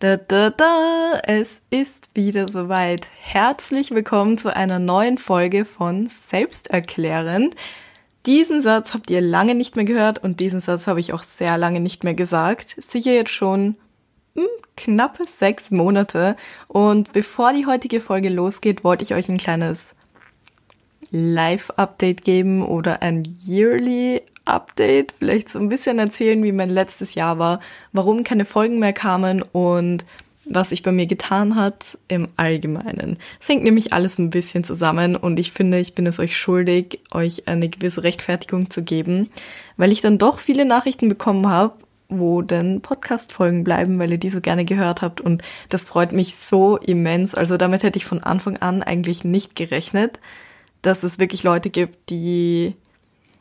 Da, da, da, es ist wieder soweit. Herzlich willkommen zu einer neuen Folge von Selbsterklärend. Diesen Satz habt ihr lange nicht mehr gehört und diesen Satz habe ich auch sehr lange nicht mehr gesagt. Sicher jetzt schon hm, knappe sechs Monate. Und bevor die heutige Folge losgeht, wollte ich euch ein kleines Live-Update geben oder ein Yearly Update, vielleicht so ein bisschen erzählen, wie mein letztes Jahr war, warum keine Folgen mehr kamen und was sich bei mir getan hat im Allgemeinen. Es hängt nämlich alles ein bisschen zusammen und ich finde, ich bin es euch schuldig, euch eine gewisse Rechtfertigung zu geben, weil ich dann doch viele Nachrichten bekommen habe, wo denn Podcast-Folgen bleiben, weil ihr die so gerne gehört habt und das freut mich so immens. Also damit hätte ich von Anfang an eigentlich nicht gerechnet, dass es wirklich Leute gibt, die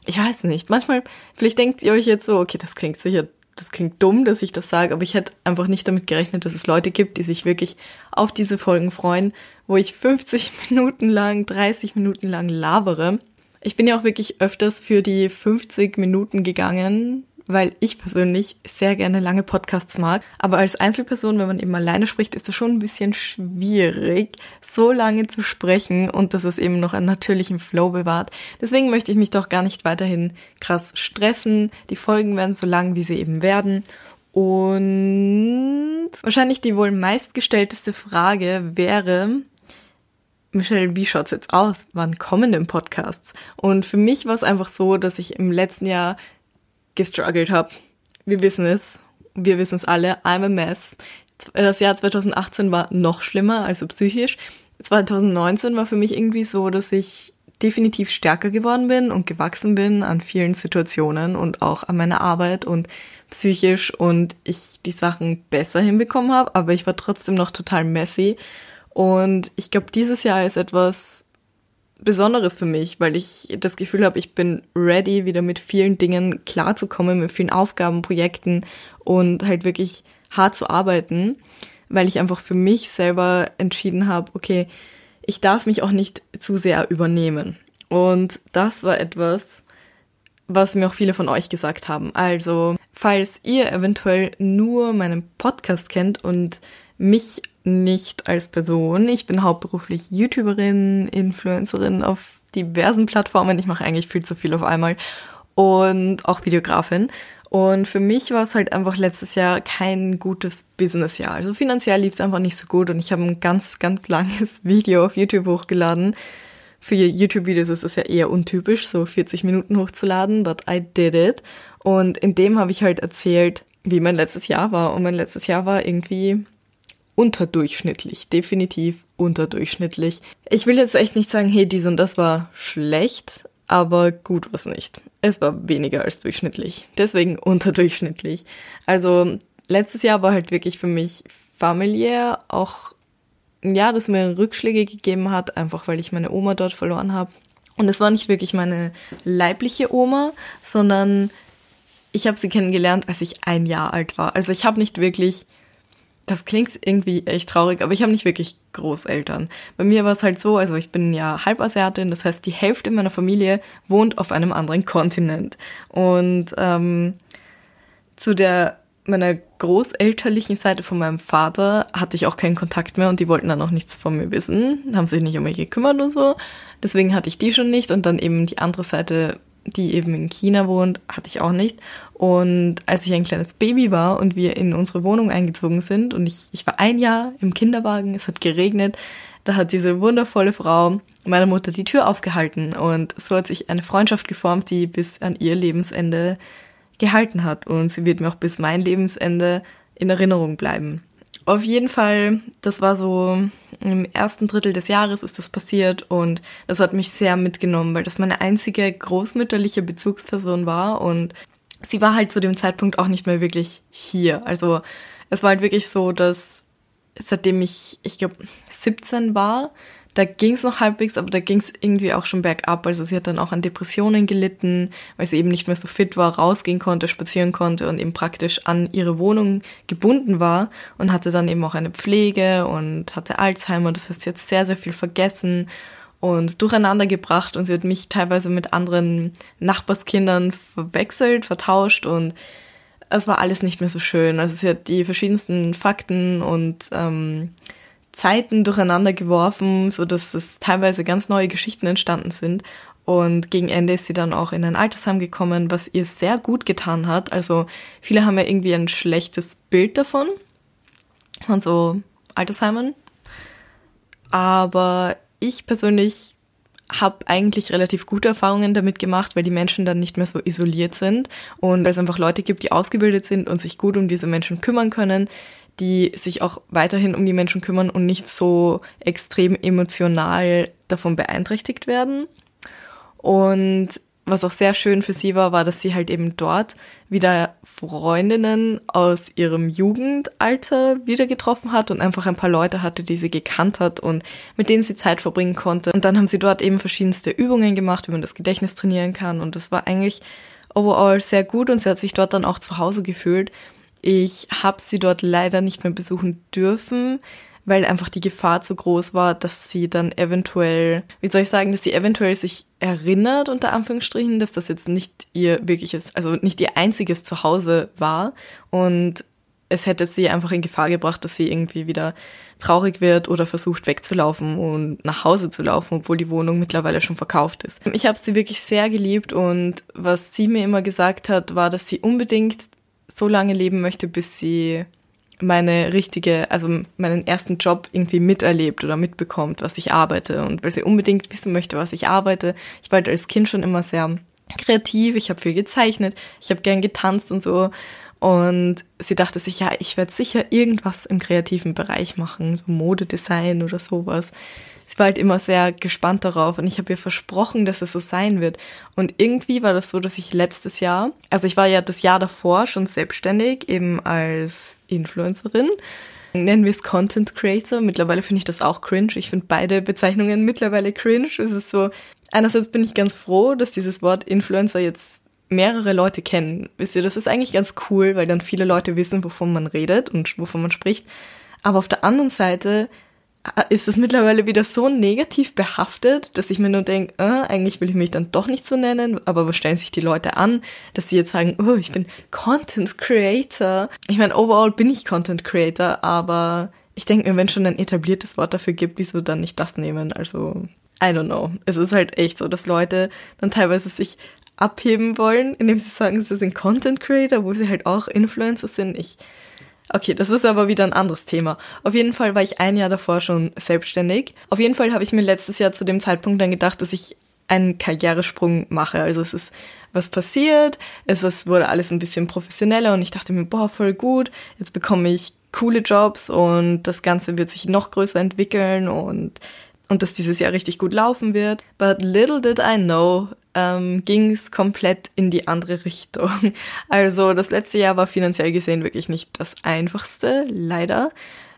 ich weiß nicht, manchmal, vielleicht denkt ihr euch jetzt so, okay, das klingt sicher, das klingt dumm, dass ich das sage, aber ich hätte einfach nicht damit gerechnet, dass es Leute gibt, die sich wirklich auf diese Folgen freuen, wo ich 50 Minuten lang, 30 Minuten lang labere. Ich bin ja auch wirklich öfters für die 50 Minuten gegangen, weil ich persönlich sehr gerne lange Podcasts mag. Aber als Einzelperson, wenn man eben alleine spricht, ist es schon ein bisschen schwierig, so lange zu sprechen und dass es eben noch einen natürlichen Flow bewahrt. Deswegen möchte ich mich doch gar nicht weiterhin krass stressen. Die Folgen werden so lang, wie sie eben werden. Und wahrscheinlich die wohl meistgestellteste Frage wäre, Michelle, wie schaut's jetzt aus? Wann kommen denn Podcasts? Und für mich war es einfach so, dass ich im letzten Jahr gestruggelt habe. Wir wissen es. Wir wissen es alle. I'm a mess. Das Jahr 2018 war noch schlimmer, also psychisch. 2019 war für mich irgendwie so, dass ich definitiv stärker geworden bin und gewachsen bin an vielen Situationen und auch an meiner Arbeit und psychisch und ich die Sachen besser hinbekommen habe, aber ich war trotzdem noch total messy. Und ich glaube, dieses Jahr ist etwas Besonderes für mich, weil ich das Gefühl habe, ich bin ready, wieder mit vielen Dingen klarzukommen, mit vielen Aufgaben, Projekten und halt wirklich hart zu arbeiten, weil ich einfach für mich selber entschieden habe, okay, ich darf mich auch nicht zu sehr übernehmen. Und das war etwas, was mir auch viele von euch gesagt haben. Also, falls ihr eventuell nur meinen Podcast kennt und mich nicht als Person. Ich bin hauptberuflich YouTuberin, Influencerin auf diversen Plattformen. Ich mache eigentlich viel zu viel auf einmal und auch Videografin. Und für mich war es halt einfach letztes Jahr kein gutes Businessjahr. Also finanziell lief es einfach nicht so gut und ich habe ein ganz, ganz langes Video auf YouTube hochgeladen. Für YouTube-Videos ist es ja eher untypisch, so 40 Minuten hochzuladen, but I did it. Und in dem habe ich halt erzählt, wie mein letztes Jahr war. Und mein letztes Jahr war irgendwie unterdurchschnittlich, definitiv unterdurchschnittlich. Ich will jetzt echt nicht sagen, hey, dies und das war schlecht, aber gut was nicht. Es war weniger als durchschnittlich, deswegen unterdurchschnittlich. Also letztes Jahr war halt wirklich für mich familiär auch ja, das mir Rückschläge gegeben hat, einfach weil ich meine Oma dort verloren habe. Und es war nicht wirklich meine leibliche Oma, sondern ich habe sie kennengelernt, als ich ein Jahr alt war. Also ich habe nicht wirklich das klingt irgendwie echt traurig, aber ich habe nicht wirklich Großeltern. Bei mir war es halt so, also ich bin ja Halbasiatin, das heißt, die Hälfte meiner Familie wohnt auf einem anderen Kontinent. Und ähm, zu der meiner großelterlichen Seite von meinem Vater hatte ich auch keinen Kontakt mehr und die wollten dann auch nichts von mir wissen, haben sich nicht um mich gekümmert und so. Deswegen hatte ich die schon nicht und dann eben die andere Seite die eben in China wohnt, hatte ich auch nicht. Und als ich ein kleines Baby war und wir in unsere Wohnung eingezogen sind und ich, ich war ein Jahr im Kinderwagen, es hat geregnet, da hat diese wundervolle Frau meiner Mutter die Tür aufgehalten und so hat sich eine Freundschaft geformt, die bis an ihr Lebensende gehalten hat und sie wird mir auch bis mein Lebensende in Erinnerung bleiben. Auf jeden Fall, das war so im ersten Drittel des Jahres ist das passiert und das hat mich sehr mitgenommen, weil das meine einzige großmütterliche Bezugsperson war und sie war halt zu dem Zeitpunkt auch nicht mehr wirklich hier. Also es war halt wirklich so, dass seitdem ich, ich glaube, 17 war, da ging es noch halbwegs, aber da ging es irgendwie auch schon bergab. Also sie hat dann auch an Depressionen gelitten, weil sie eben nicht mehr so fit war, rausgehen konnte, spazieren konnte und eben praktisch an ihre Wohnung gebunden war und hatte dann eben auch eine Pflege und hatte Alzheimer. Das heißt, sie hat sehr, sehr viel vergessen und durcheinander gebracht und sie hat mich teilweise mit anderen Nachbarskindern verwechselt, vertauscht und es war alles nicht mehr so schön. Also sie hat die verschiedensten Fakten und ähm, Zeiten durcheinander geworfen, so dass es teilweise ganz neue Geschichten entstanden sind. Und gegen Ende ist sie dann auch in ein Altersheim gekommen, was ihr sehr gut getan hat. Also viele haben ja irgendwie ein schlechtes Bild davon, von so Altersheimen. Aber ich persönlich habe eigentlich relativ gute Erfahrungen damit gemacht, weil die Menschen dann nicht mehr so isoliert sind und weil es einfach Leute gibt, die ausgebildet sind und sich gut um diese Menschen kümmern können, die sich auch weiterhin um die Menschen kümmern und nicht so extrem emotional davon beeinträchtigt werden. Und was auch sehr schön für sie war, war, dass sie halt eben dort wieder Freundinnen aus ihrem Jugendalter wieder getroffen hat und einfach ein paar Leute hatte, die sie gekannt hat und mit denen sie Zeit verbringen konnte. Und dann haben sie dort eben verschiedenste Übungen gemacht, wie man das Gedächtnis trainieren kann. Und das war eigentlich overall sehr gut und sie hat sich dort dann auch zu Hause gefühlt. Ich habe sie dort leider nicht mehr besuchen dürfen weil einfach die Gefahr zu groß war, dass sie dann eventuell, wie soll ich sagen, dass sie eventuell sich erinnert, unter Anführungsstrichen, dass das jetzt nicht ihr wirkliches, also nicht ihr einziges Zuhause war und es hätte sie einfach in Gefahr gebracht, dass sie irgendwie wieder traurig wird oder versucht wegzulaufen und nach Hause zu laufen, obwohl die Wohnung mittlerweile schon verkauft ist. Ich habe sie wirklich sehr geliebt und was sie mir immer gesagt hat, war, dass sie unbedingt so lange leben möchte, bis sie meine richtige, also meinen ersten Job irgendwie miterlebt oder mitbekommt, was ich arbeite. Und weil sie unbedingt wissen möchte, was ich arbeite. Ich war als Kind schon immer sehr kreativ, ich habe viel gezeichnet, ich habe gern getanzt und so. Und sie dachte sich, ja, ich werde sicher irgendwas im kreativen Bereich machen, so Modedesign oder sowas sie war halt immer sehr gespannt darauf und ich habe ihr versprochen, dass es so sein wird. Und irgendwie war das so, dass ich letztes Jahr, also ich war ja das Jahr davor schon selbstständig, eben als Influencerin. Nennen wir es Content Creator. Mittlerweile finde ich das auch cringe. Ich finde beide Bezeichnungen mittlerweile cringe. Es ist so, einerseits bin ich ganz froh, dass dieses Wort Influencer jetzt mehrere Leute kennen. Wisst ihr, das ist eigentlich ganz cool, weil dann viele Leute wissen, wovon man redet und wovon man spricht. Aber auf der anderen Seite ist es mittlerweile wieder so negativ behaftet, dass ich mir nur denke, äh, eigentlich will ich mich dann doch nicht so nennen, aber was stellen sich die Leute an, dass sie jetzt sagen, oh, ich bin Content Creator. Ich meine, overall bin ich Content Creator, aber ich denke mir, wenn schon ein etabliertes Wort dafür gibt, wieso dann nicht das nehmen? Also, I don't know. Es ist halt echt so, dass Leute dann teilweise sich abheben wollen, indem sie sagen, sie sind Content Creator, wo sie halt auch Influencer sind. Ich Okay, das ist aber wieder ein anderes Thema. Auf jeden Fall war ich ein Jahr davor schon selbstständig. Auf jeden Fall habe ich mir letztes Jahr zu dem Zeitpunkt dann gedacht, dass ich einen Karrieresprung mache. Also es ist was passiert, es ist, wurde alles ein bisschen professioneller und ich dachte mir, boah, voll gut, jetzt bekomme ich coole Jobs und das Ganze wird sich noch größer entwickeln und, und dass dieses Jahr richtig gut laufen wird. But little did I know, ähm, ging es komplett in die andere Richtung. Also das letzte Jahr war finanziell gesehen wirklich nicht das einfachste, leider.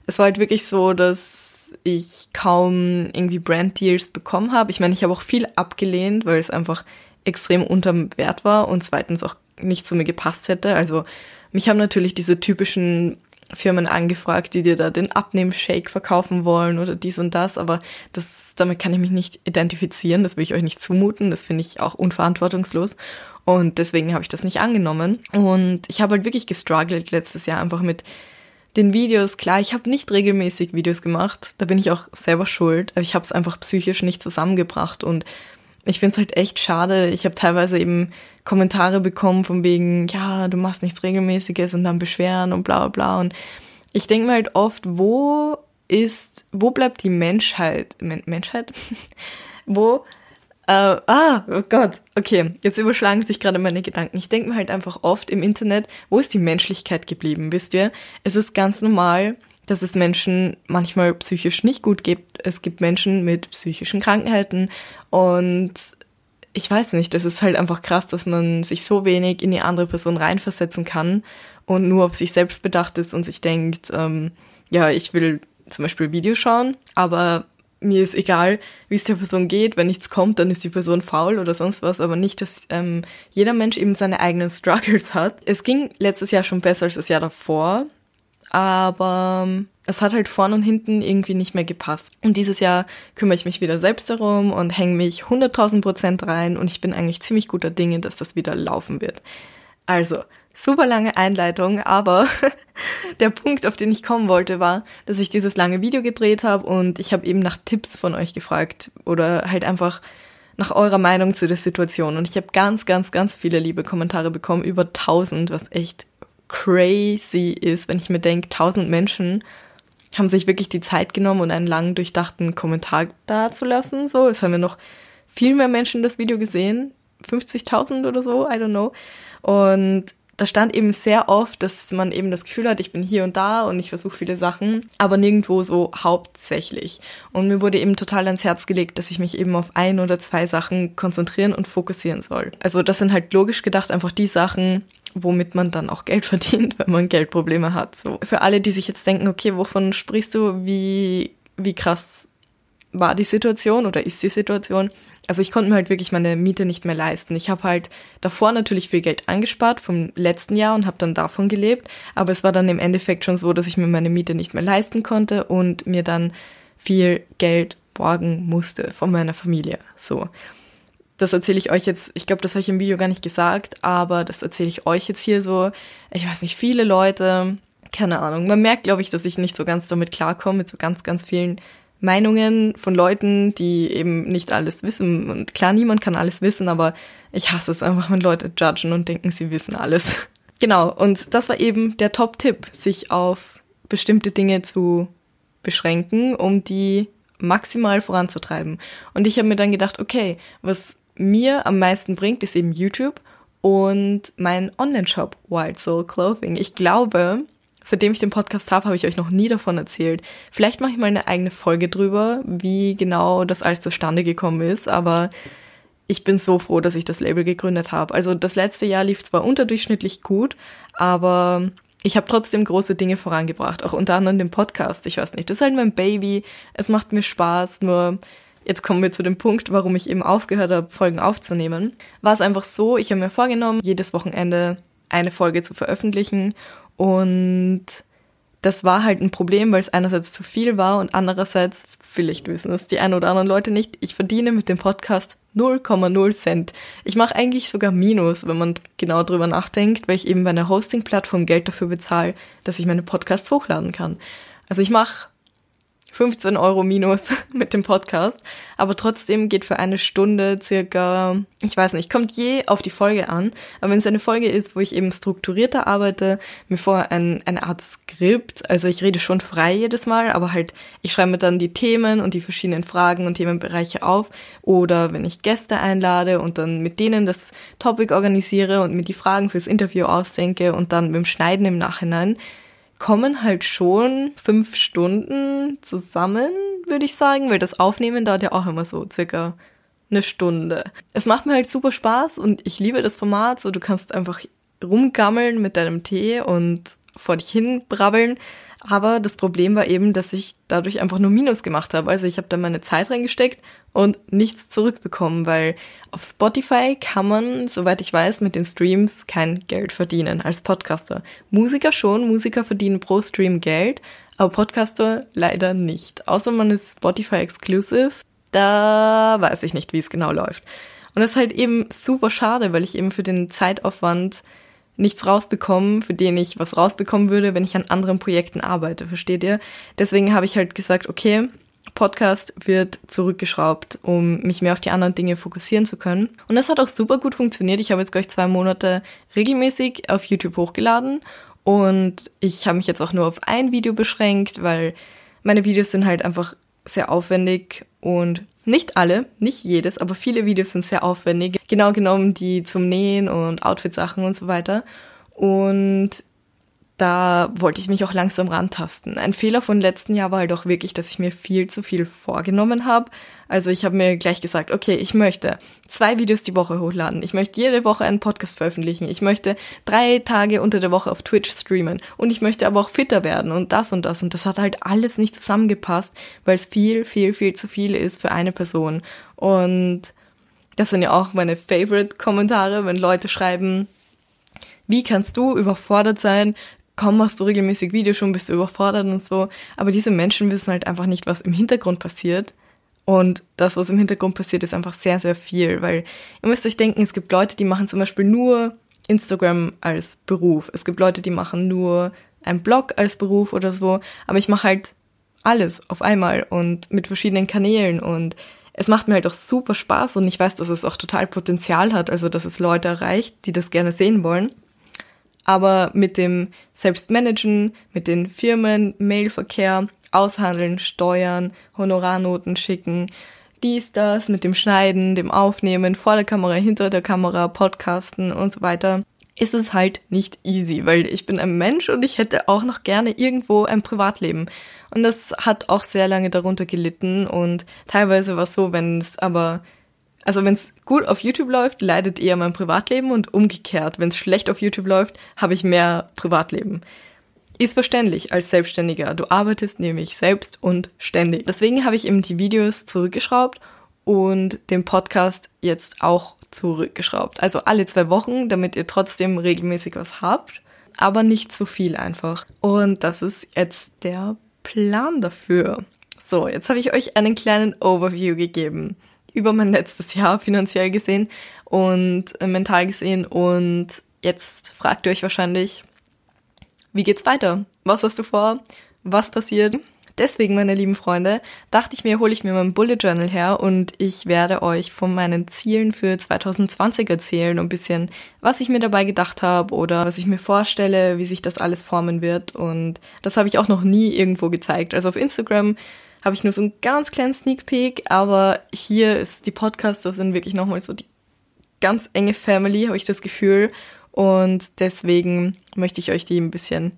Es war halt wirklich so, dass ich kaum irgendwie Brand-Deals bekommen habe. Ich meine, ich habe auch viel abgelehnt, weil es einfach extrem unterm Wert war und zweitens auch nicht zu mir gepasst hätte. Also mich haben natürlich diese typischen Firmen angefragt, die dir da den Abnehmshake verkaufen wollen oder dies und das, aber das, damit kann ich mich nicht identifizieren, das will ich euch nicht zumuten, das finde ich auch unverantwortungslos und deswegen habe ich das nicht angenommen und ich habe halt wirklich gestruggelt letztes Jahr einfach mit den Videos, klar, ich habe nicht regelmäßig Videos gemacht, da bin ich auch selber schuld, aber ich habe es einfach psychisch nicht zusammengebracht und ich finde es halt echt schade. Ich habe teilweise eben Kommentare bekommen von wegen, ja, du machst nichts Regelmäßiges und dann beschweren und bla bla bla. Und ich denke mir halt oft, wo ist, wo bleibt die Menschheit? Men Menschheit? wo? Äh, ah, oh Gott, okay, jetzt überschlagen sich gerade meine Gedanken. Ich denke mir halt einfach oft im Internet, wo ist die Menschlichkeit geblieben, wisst ihr? Es ist ganz normal, dass es Menschen manchmal psychisch nicht gut gibt. Es gibt Menschen mit psychischen Krankheiten und ich weiß nicht, das ist halt einfach krass, dass man sich so wenig in die andere Person reinversetzen kann und nur auf sich selbst bedacht ist und sich denkt, ähm, ja, ich will zum Beispiel Videos schauen, aber mir ist egal, wie es der Person geht. Wenn nichts kommt, dann ist die Person faul oder sonst was, aber nicht, dass ähm, jeder Mensch eben seine eigenen Struggles hat. Es ging letztes Jahr schon besser als das Jahr davor aber ähm, es hat halt vorn und hinten irgendwie nicht mehr gepasst. Und dieses Jahr kümmere ich mich wieder selbst darum und hänge mich 100.000 Prozent rein und ich bin eigentlich ziemlich guter Dinge, dass das wieder laufen wird. Also, super lange Einleitung, aber der Punkt, auf den ich kommen wollte, war, dass ich dieses lange Video gedreht habe und ich habe eben nach Tipps von euch gefragt oder halt einfach nach eurer Meinung zu der Situation. Und ich habe ganz, ganz, ganz viele liebe Kommentare bekommen, über 1000, was echt crazy ist, wenn ich mir denke, 1000 Menschen haben sich wirklich die Zeit genommen und einen lang durchdachten Kommentar dazulassen. So, es haben ja noch viel mehr Menschen das Video gesehen. 50.000 oder so, I don't know. Und da stand eben sehr oft, dass man eben das Gefühl hat, ich bin hier und da und ich versuche viele Sachen, aber nirgendwo so hauptsächlich. Und mir wurde eben total ans Herz gelegt, dass ich mich eben auf ein oder zwei Sachen konzentrieren und fokussieren soll. Also das sind halt logisch gedacht einfach die Sachen, womit man dann auch Geld verdient, wenn man Geldprobleme hat. So für alle, die sich jetzt denken, okay, wovon sprichst du? Wie wie krass war die Situation oder ist die Situation? Also ich konnte mir halt wirklich meine Miete nicht mehr leisten. Ich habe halt davor natürlich viel Geld angespart vom letzten Jahr und habe dann davon gelebt, aber es war dann im Endeffekt schon so, dass ich mir meine Miete nicht mehr leisten konnte und mir dann viel Geld borgen musste von meiner Familie. So. Das erzähle ich euch jetzt, ich glaube, das habe ich im Video gar nicht gesagt, aber das erzähle ich euch jetzt hier so. Ich weiß nicht, viele Leute, keine Ahnung. Man merkt, glaube ich, dass ich nicht so ganz damit klarkomme, mit so ganz, ganz vielen Meinungen von Leuten, die eben nicht alles wissen. Und klar, niemand kann alles wissen, aber ich hasse es einfach, wenn Leute judgen und denken, sie wissen alles. genau, und das war eben der Top-Tipp, sich auf bestimmte Dinge zu beschränken, um die maximal voranzutreiben. Und ich habe mir dann gedacht, okay, was mir am meisten bringt, ist eben YouTube und mein Online-Shop Wild Soul Clothing. Ich glaube, seitdem ich den Podcast habe, habe ich euch noch nie davon erzählt. Vielleicht mache ich mal eine eigene Folge drüber, wie genau das alles zustande gekommen ist, aber ich bin so froh, dass ich das Label gegründet habe. Also das letzte Jahr lief zwar unterdurchschnittlich gut, aber ich habe trotzdem große Dinge vorangebracht, auch unter anderem den Podcast. Ich weiß nicht, das ist halt mein Baby, es macht mir Spaß, nur jetzt kommen wir zu dem Punkt, warum ich eben aufgehört habe, Folgen aufzunehmen. War es einfach so, ich habe mir vorgenommen, jedes Wochenende eine Folge zu veröffentlichen und das war halt ein Problem, weil es einerseits zu viel war und andererseits, vielleicht wissen es die ein oder anderen Leute nicht, ich verdiene mit dem Podcast 0,0 Cent. Ich mache eigentlich sogar Minus, wenn man genau drüber nachdenkt, weil ich eben bei einer Hosting-Plattform Geld dafür bezahle, dass ich meine Podcasts hochladen kann. Also ich mache 15 Euro minus mit dem Podcast. Aber trotzdem geht für eine Stunde circa, ich weiß nicht, kommt je auf die Folge an. Aber wenn es eine Folge ist, wo ich eben strukturierter arbeite, mir vorher ein, eine Art Skript, also ich rede schon frei jedes Mal, aber halt, ich schreibe mir dann die Themen und die verschiedenen Fragen und Themenbereiche auf. Oder wenn ich Gäste einlade und dann mit denen das Topic organisiere und mir die Fragen fürs Interview ausdenke und dann mit dem Schneiden im Nachhinein, kommen halt schon fünf Stunden zusammen, würde ich sagen, weil das Aufnehmen dauert ja auch immer so circa eine Stunde. Es macht mir halt super Spaß und ich liebe das Format, so du kannst einfach rumgammeln mit deinem Tee und vor dich hin brabbeln. Aber das Problem war eben, dass ich dadurch einfach nur Minus gemacht habe. Also ich habe da meine Zeit reingesteckt und nichts zurückbekommen, weil auf Spotify kann man, soweit ich weiß, mit den Streams kein Geld verdienen als Podcaster. Musiker schon, Musiker verdienen pro Stream Geld, aber Podcaster leider nicht. Außer man ist Spotify Exclusive, da weiß ich nicht, wie es genau läuft. Und das ist halt eben super schade, weil ich eben für den Zeitaufwand nichts rausbekommen, für den ich was rausbekommen würde, wenn ich an anderen Projekten arbeite, versteht ihr? Deswegen habe ich halt gesagt, okay, Podcast wird zurückgeschraubt, um mich mehr auf die anderen Dinge fokussieren zu können. Und das hat auch super gut funktioniert. Ich habe jetzt gleich zwei Monate regelmäßig auf YouTube hochgeladen und ich habe mich jetzt auch nur auf ein Video beschränkt, weil meine Videos sind halt einfach sehr aufwendig und nicht alle, nicht jedes, aber viele Videos sind sehr aufwendig. Genau genommen die zum Nähen und Outfit-Sachen und so weiter. Und da wollte ich mich auch langsam rantasten. Ein Fehler von letzten Jahr war halt auch wirklich, dass ich mir viel zu viel vorgenommen habe. Also ich habe mir gleich gesagt, okay, ich möchte zwei Videos die Woche hochladen. Ich möchte jede Woche einen Podcast veröffentlichen. Ich möchte drei Tage unter der Woche auf Twitch streamen. Und ich möchte aber auch fitter werden und das und das. Und das hat halt alles nicht zusammengepasst, weil es viel, viel, viel zu viel ist für eine Person. Und das sind ja auch meine Favorite-Kommentare, wenn Leute schreiben, wie kannst du überfordert sein, kaum machst du regelmäßig Videos, schon bist du überfordert und so. Aber diese Menschen wissen halt einfach nicht, was im Hintergrund passiert. Und das, was im Hintergrund passiert, ist einfach sehr, sehr viel, weil ihr müsst euch denken, es gibt Leute, die machen zum Beispiel nur Instagram als Beruf. Es gibt Leute, die machen nur einen Blog als Beruf oder so, aber ich mache halt alles auf einmal und mit verschiedenen Kanälen und es macht mir halt auch super Spaß und ich weiß, dass es auch total Potenzial hat, also dass es Leute erreicht, die das gerne sehen wollen. Aber mit dem Selbstmanagen, mit den Firmen, Mailverkehr, Aushandeln, Steuern, Honorarnoten schicken, dies, das, mit dem Schneiden, dem Aufnehmen, vor der Kamera, hinter der Kamera, Podcasten und so weiter, ist es halt nicht easy, weil ich bin ein Mensch und ich hätte auch noch gerne irgendwo ein Privatleben. Und das hat auch sehr lange darunter gelitten und teilweise war es so, wenn es aber, also wenn es gut auf YouTube läuft, leidet eher mein Privatleben und umgekehrt, wenn es schlecht auf YouTube läuft, habe ich mehr Privatleben. Ist verständlich als Selbstständiger. Du arbeitest nämlich selbst und ständig. Deswegen habe ich eben die Videos zurückgeschraubt und den Podcast jetzt auch zurückgeschraubt. Also alle zwei Wochen, damit ihr trotzdem regelmäßig was habt, aber nicht zu viel einfach. Und das ist jetzt der Plan dafür. So, jetzt habe ich euch einen kleinen Overview gegeben über mein letztes Jahr finanziell gesehen und äh, mental gesehen und jetzt fragt ihr euch wahrscheinlich, wie geht's weiter? Was hast du vor? Was passiert? Deswegen, meine lieben Freunde, dachte ich mir, hole ich mir mein Bullet Journal her und ich werde euch von meinen Zielen für 2020 erzählen und ein bisschen, was ich mir dabei gedacht habe oder was ich mir vorstelle, wie sich das alles formen wird. Und das habe ich auch noch nie irgendwo gezeigt. Also auf Instagram habe ich nur so einen ganz kleinen Sneak Peek, aber hier ist die Podcaster sind wirklich nochmal so die ganz enge Family, habe ich das Gefühl. Und deswegen möchte ich euch die ein bisschen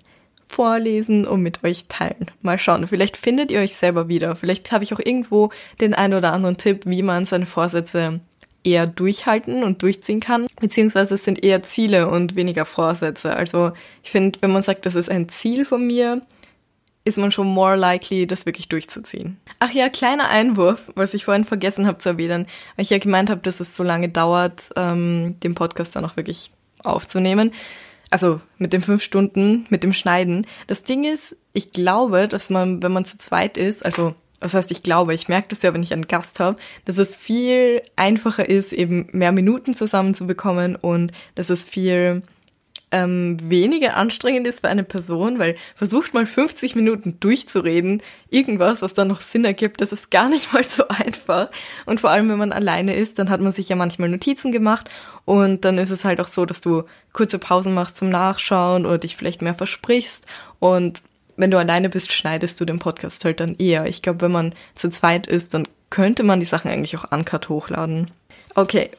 vorlesen und mit euch teilen. Mal schauen, vielleicht findet ihr euch selber wieder. Vielleicht habe ich auch irgendwo den einen oder anderen Tipp, wie man seine Vorsätze eher durchhalten und durchziehen kann. Beziehungsweise es sind eher Ziele und weniger Vorsätze. Also ich finde, wenn man sagt, das ist ein Ziel von mir, ist man schon more likely, das wirklich durchzuziehen. Ach ja, kleiner Einwurf, was ich vorhin vergessen habe zu erwähnen, weil ich ja gemeint habe, dass es so lange dauert, ähm, den Podcast dann auch wirklich aufzunehmen also mit den fünf Stunden, mit dem Schneiden. Das Ding ist, ich glaube, dass man, wenn man zu zweit ist, also was heißt, ich glaube, ich merke das ja, wenn ich einen Gast habe, dass es viel einfacher ist, eben mehr Minuten zusammenzubekommen und dass es viel ähm, weniger anstrengend ist für eine Person, weil versucht mal 50 Minuten durchzureden, irgendwas, was dann noch Sinn ergibt, das ist gar nicht mal so einfach. Und vor allem, wenn man alleine ist, dann hat man sich ja manchmal Notizen gemacht und dann ist es halt auch so, dass du kurze Pausen machst zum Nachschauen oder dich vielleicht mehr versprichst und wenn du alleine bist, schneidest du den Podcast halt dann eher. Ich glaube, wenn man zu zweit ist, dann könnte man die Sachen eigentlich auch uncut hochladen. Okay,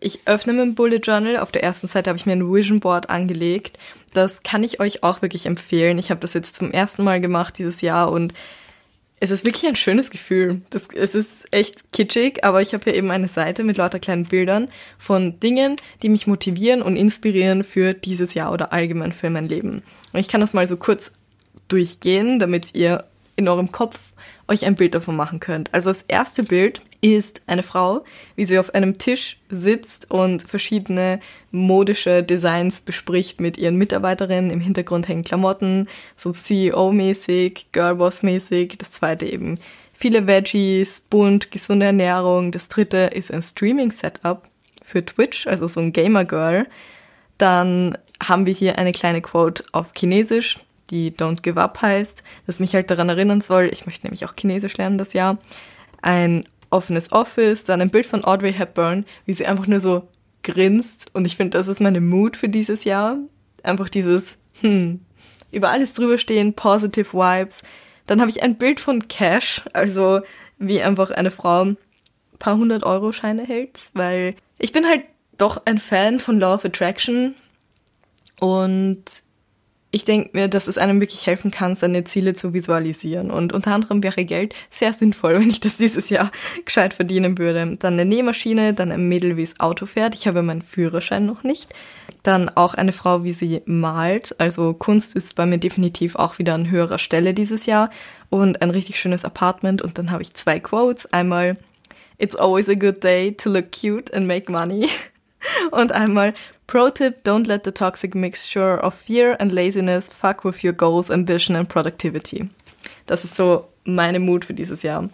ich öffne mein Bullet Journal. Auf der ersten Seite habe ich mir ein Vision Board angelegt. Das kann ich euch auch wirklich empfehlen. Ich habe das jetzt zum ersten Mal gemacht dieses Jahr und es ist wirklich ein schönes Gefühl. Das, es ist echt kitschig, aber ich habe hier eben eine Seite mit lauter kleinen Bildern von Dingen, die mich motivieren und inspirieren für dieses Jahr oder allgemein für mein Leben. Und ich kann das mal so kurz durchgehen, damit ihr in eurem Kopf euch ein Bild davon machen könnt. Also das erste Bild ist eine Frau, wie sie auf einem Tisch sitzt und verschiedene modische Designs bespricht mit ihren Mitarbeiterinnen. Im Hintergrund hängen Klamotten, so CEO-mäßig, Girlboss-mäßig. Das zweite eben viele Veggies, bunt, gesunde Ernährung. Das dritte ist ein Streaming-Setup für Twitch, also so ein Gamer-Girl. Dann haben wir hier eine kleine Quote auf Chinesisch die Don't Give Up heißt, das mich halt daran erinnern soll, ich möchte nämlich auch Chinesisch lernen das Jahr, ein offenes Office, dann ein Bild von Audrey Hepburn, wie sie einfach nur so grinst und ich finde, das ist meine Mood für dieses Jahr. Einfach dieses, hm, über alles drüber stehen, positive Vibes. Dann habe ich ein Bild von Cash, also wie einfach eine Frau ein paar hundert Euro Scheine hält, weil ich bin halt doch ein Fan von Law of Attraction und ich denke mir, dass es einem wirklich helfen kann, seine Ziele zu visualisieren. Und unter anderem wäre Geld sehr sinnvoll, wenn ich das dieses Jahr gescheit verdienen würde. Dann eine Nähmaschine, dann ein Mädel, wie es Auto fährt. Ich habe meinen Führerschein noch nicht. Dann auch eine Frau, wie sie malt. Also Kunst ist bei mir definitiv auch wieder an höherer Stelle dieses Jahr. Und ein richtig schönes Apartment. Und dann habe ich zwei Quotes. Einmal, It's always a good day to look cute and make money. Und einmal, Pro tip, don't let the toxic mixture of fear and laziness fuck with your goals, ambition and productivity. Das ist so meine Mut für dieses Jahr. Und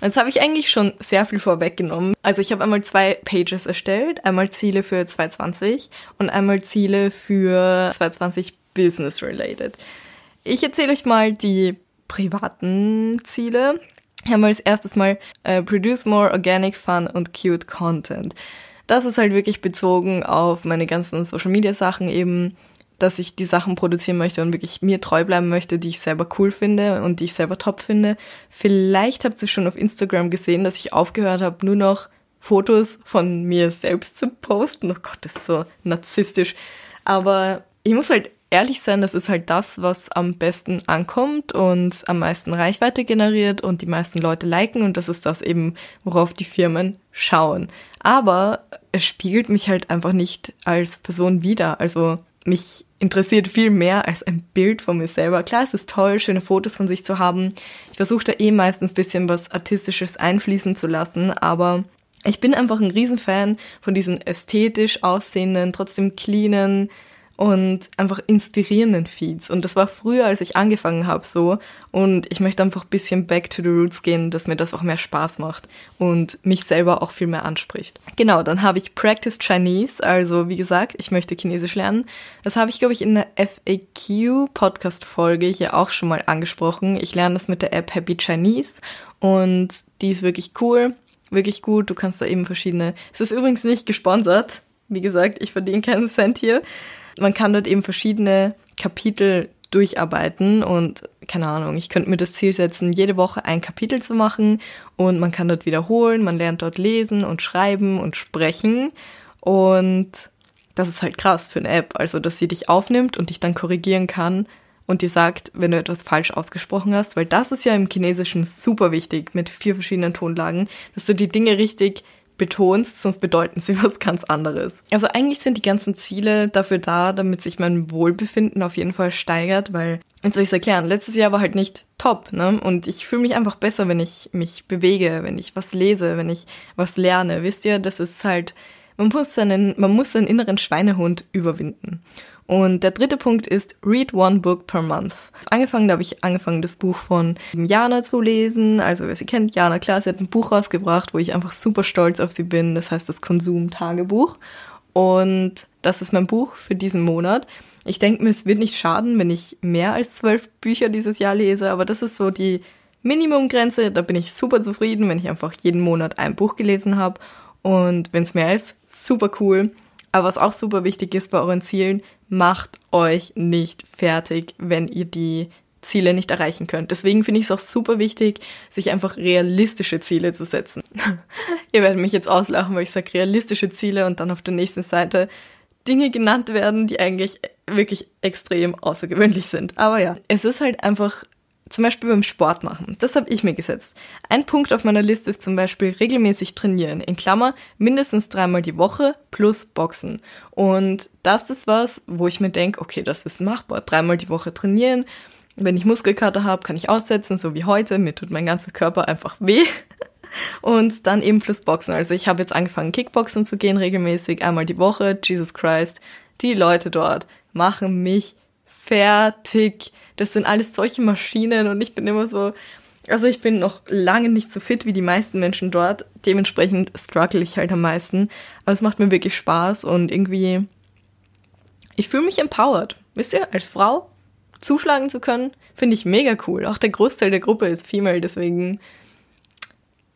jetzt habe ich eigentlich schon sehr viel vorweggenommen. Also ich habe einmal zwei Pages erstellt, einmal Ziele für 2020 und einmal Ziele für 2020 Business Related. Ich erzähle euch mal die privaten Ziele. Ich habe als erstes mal äh, Produce More Organic Fun und Cute Content. Das ist halt wirklich bezogen auf meine ganzen Social Media Sachen eben dass ich die Sachen produzieren möchte und wirklich mir treu bleiben möchte, die ich selber cool finde und die ich selber top finde. Vielleicht habt ihr schon auf Instagram gesehen, dass ich aufgehört habe, nur noch Fotos von mir selbst zu posten. Oh Gott, das ist so narzisstisch. Aber ich muss halt ehrlich sein, das ist halt das, was am besten ankommt und am meisten Reichweite generiert und die meisten Leute liken und das ist das eben, worauf die Firmen schauen. Aber es spiegelt mich halt einfach nicht als Person wider. Also mich interessiert viel mehr als ein Bild von mir selber. Klar, es ist toll, schöne Fotos von sich zu haben. Ich versuche da eh meistens ein bisschen was Artistisches einfließen zu lassen, aber ich bin einfach ein Riesenfan von diesen ästhetisch aussehenden, trotzdem cleanen, und einfach inspirierenden Feeds. Und das war früher, als ich angefangen habe, so. Und ich möchte einfach ein bisschen back to the roots gehen, dass mir das auch mehr Spaß macht und mich selber auch viel mehr anspricht. Genau, dann habe ich Practice Chinese. Also, wie gesagt, ich möchte Chinesisch lernen. Das habe ich, glaube ich, in der FAQ-Podcast-Folge hier auch schon mal angesprochen. Ich lerne das mit der App Happy Chinese und die ist wirklich cool, wirklich gut. Du kannst da eben verschiedene. Es ist übrigens nicht gesponsert. Wie gesagt, ich verdiene keinen Cent hier man kann dort eben verschiedene Kapitel durcharbeiten und keine Ahnung, ich könnte mir das Ziel setzen, jede Woche ein Kapitel zu machen und man kann dort wiederholen, man lernt dort lesen und schreiben und sprechen und das ist halt krass für eine App, also dass sie dich aufnimmt und dich dann korrigieren kann und dir sagt, wenn du etwas falsch ausgesprochen hast, weil das ist ja im Chinesischen super wichtig mit vier verschiedenen Tonlagen, dass du die Dinge richtig betonst, sonst bedeuten sie was ganz anderes. Also eigentlich sind die ganzen Ziele dafür da, damit sich mein Wohlbefinden auf jeden Fall steigert, weil, jetzt soll ich es erklären, letztes Jahr war halt nicht top, ne? Und ich fühle mich einfach besser, wenn ich mich bewege, wenn ich was lese, wenn ich was lerne. Wisst ihr, das ist halt, man muss seinen, man muss seinen inneren Schweinehund überwinden. Und der dritte Punkt ist Read One Book per Month. Angefangen, da habe ich angefangen, das Buch von Jana zu lesen. Also wer sie kennt, Jana, klar, sie hat ein Buch rausgebracht, wo ich einfach super stolz auf sie bin. Das heißt das Konsum-Tagebuch. Und das ist mein Buch für diesen Monat. Ich denke mir, es wird nicht schaden, wenn ich mehr als zwölf Bücher dieses Jahr lese, aber das ist so die Minimumgrenze. Da bin ich super zufrieden, wenn ich einfach jeden Monat ein Buch gelesen habe. Und wenn es mehr ist, super cool. Aber was auch super wichtig ist bei euren Zielen, macht euch nicht fertig, wenn ihr die Ziele nicht erreichen könnt. Deswegen finde ich es auch super wichtig, sich einfach realistische Ziele zu setzen. ihr werdet mich jetzt auslachen, weil ich sage realistische Ziele und dann auf der nächsten Seite Dinge genannt werden, die eigentlich wirklich extrem außergewöhnlich sind. Aber ja, es ist halt einfach zum Beispiel beim Sport machen. Das habe ich mir gesetzt. Ein Punkt auf meiner Liste ist zum Beispiel regelmäßig trainieren. In Klammer mindestens dreimal die Woche plus Boxen. Und das ist was, wo ich mir denke, okay, das ist machbar. Dreimal die Woche trainieren. Wenn ich Muskelkater habe, kann ich aussetzen, so wie heute. Mir tut mein ganzer Körper einfach weh. Und dann eben plus Boxen. Also ich habe jetzt angefangen, Kickboxen zu gehen regelmäßig, einmal die Woche. Jesus Christ. Die Leute dort machen mich fertig. Das sind alles solche Maschinen und ich bin immer so, also ich bin noch lange nicht so fit wie die meisten Menschen dort. Dementsprechend struggle ich halt am meisten. Aber es macht mir wirklich Spaß und irgendwie, ich fühle mich empowered. Wisst ihr, als Frau zuschlagen zu können, finde ich mega cool. Auch der Großteil der Gruppe ist female, deswegen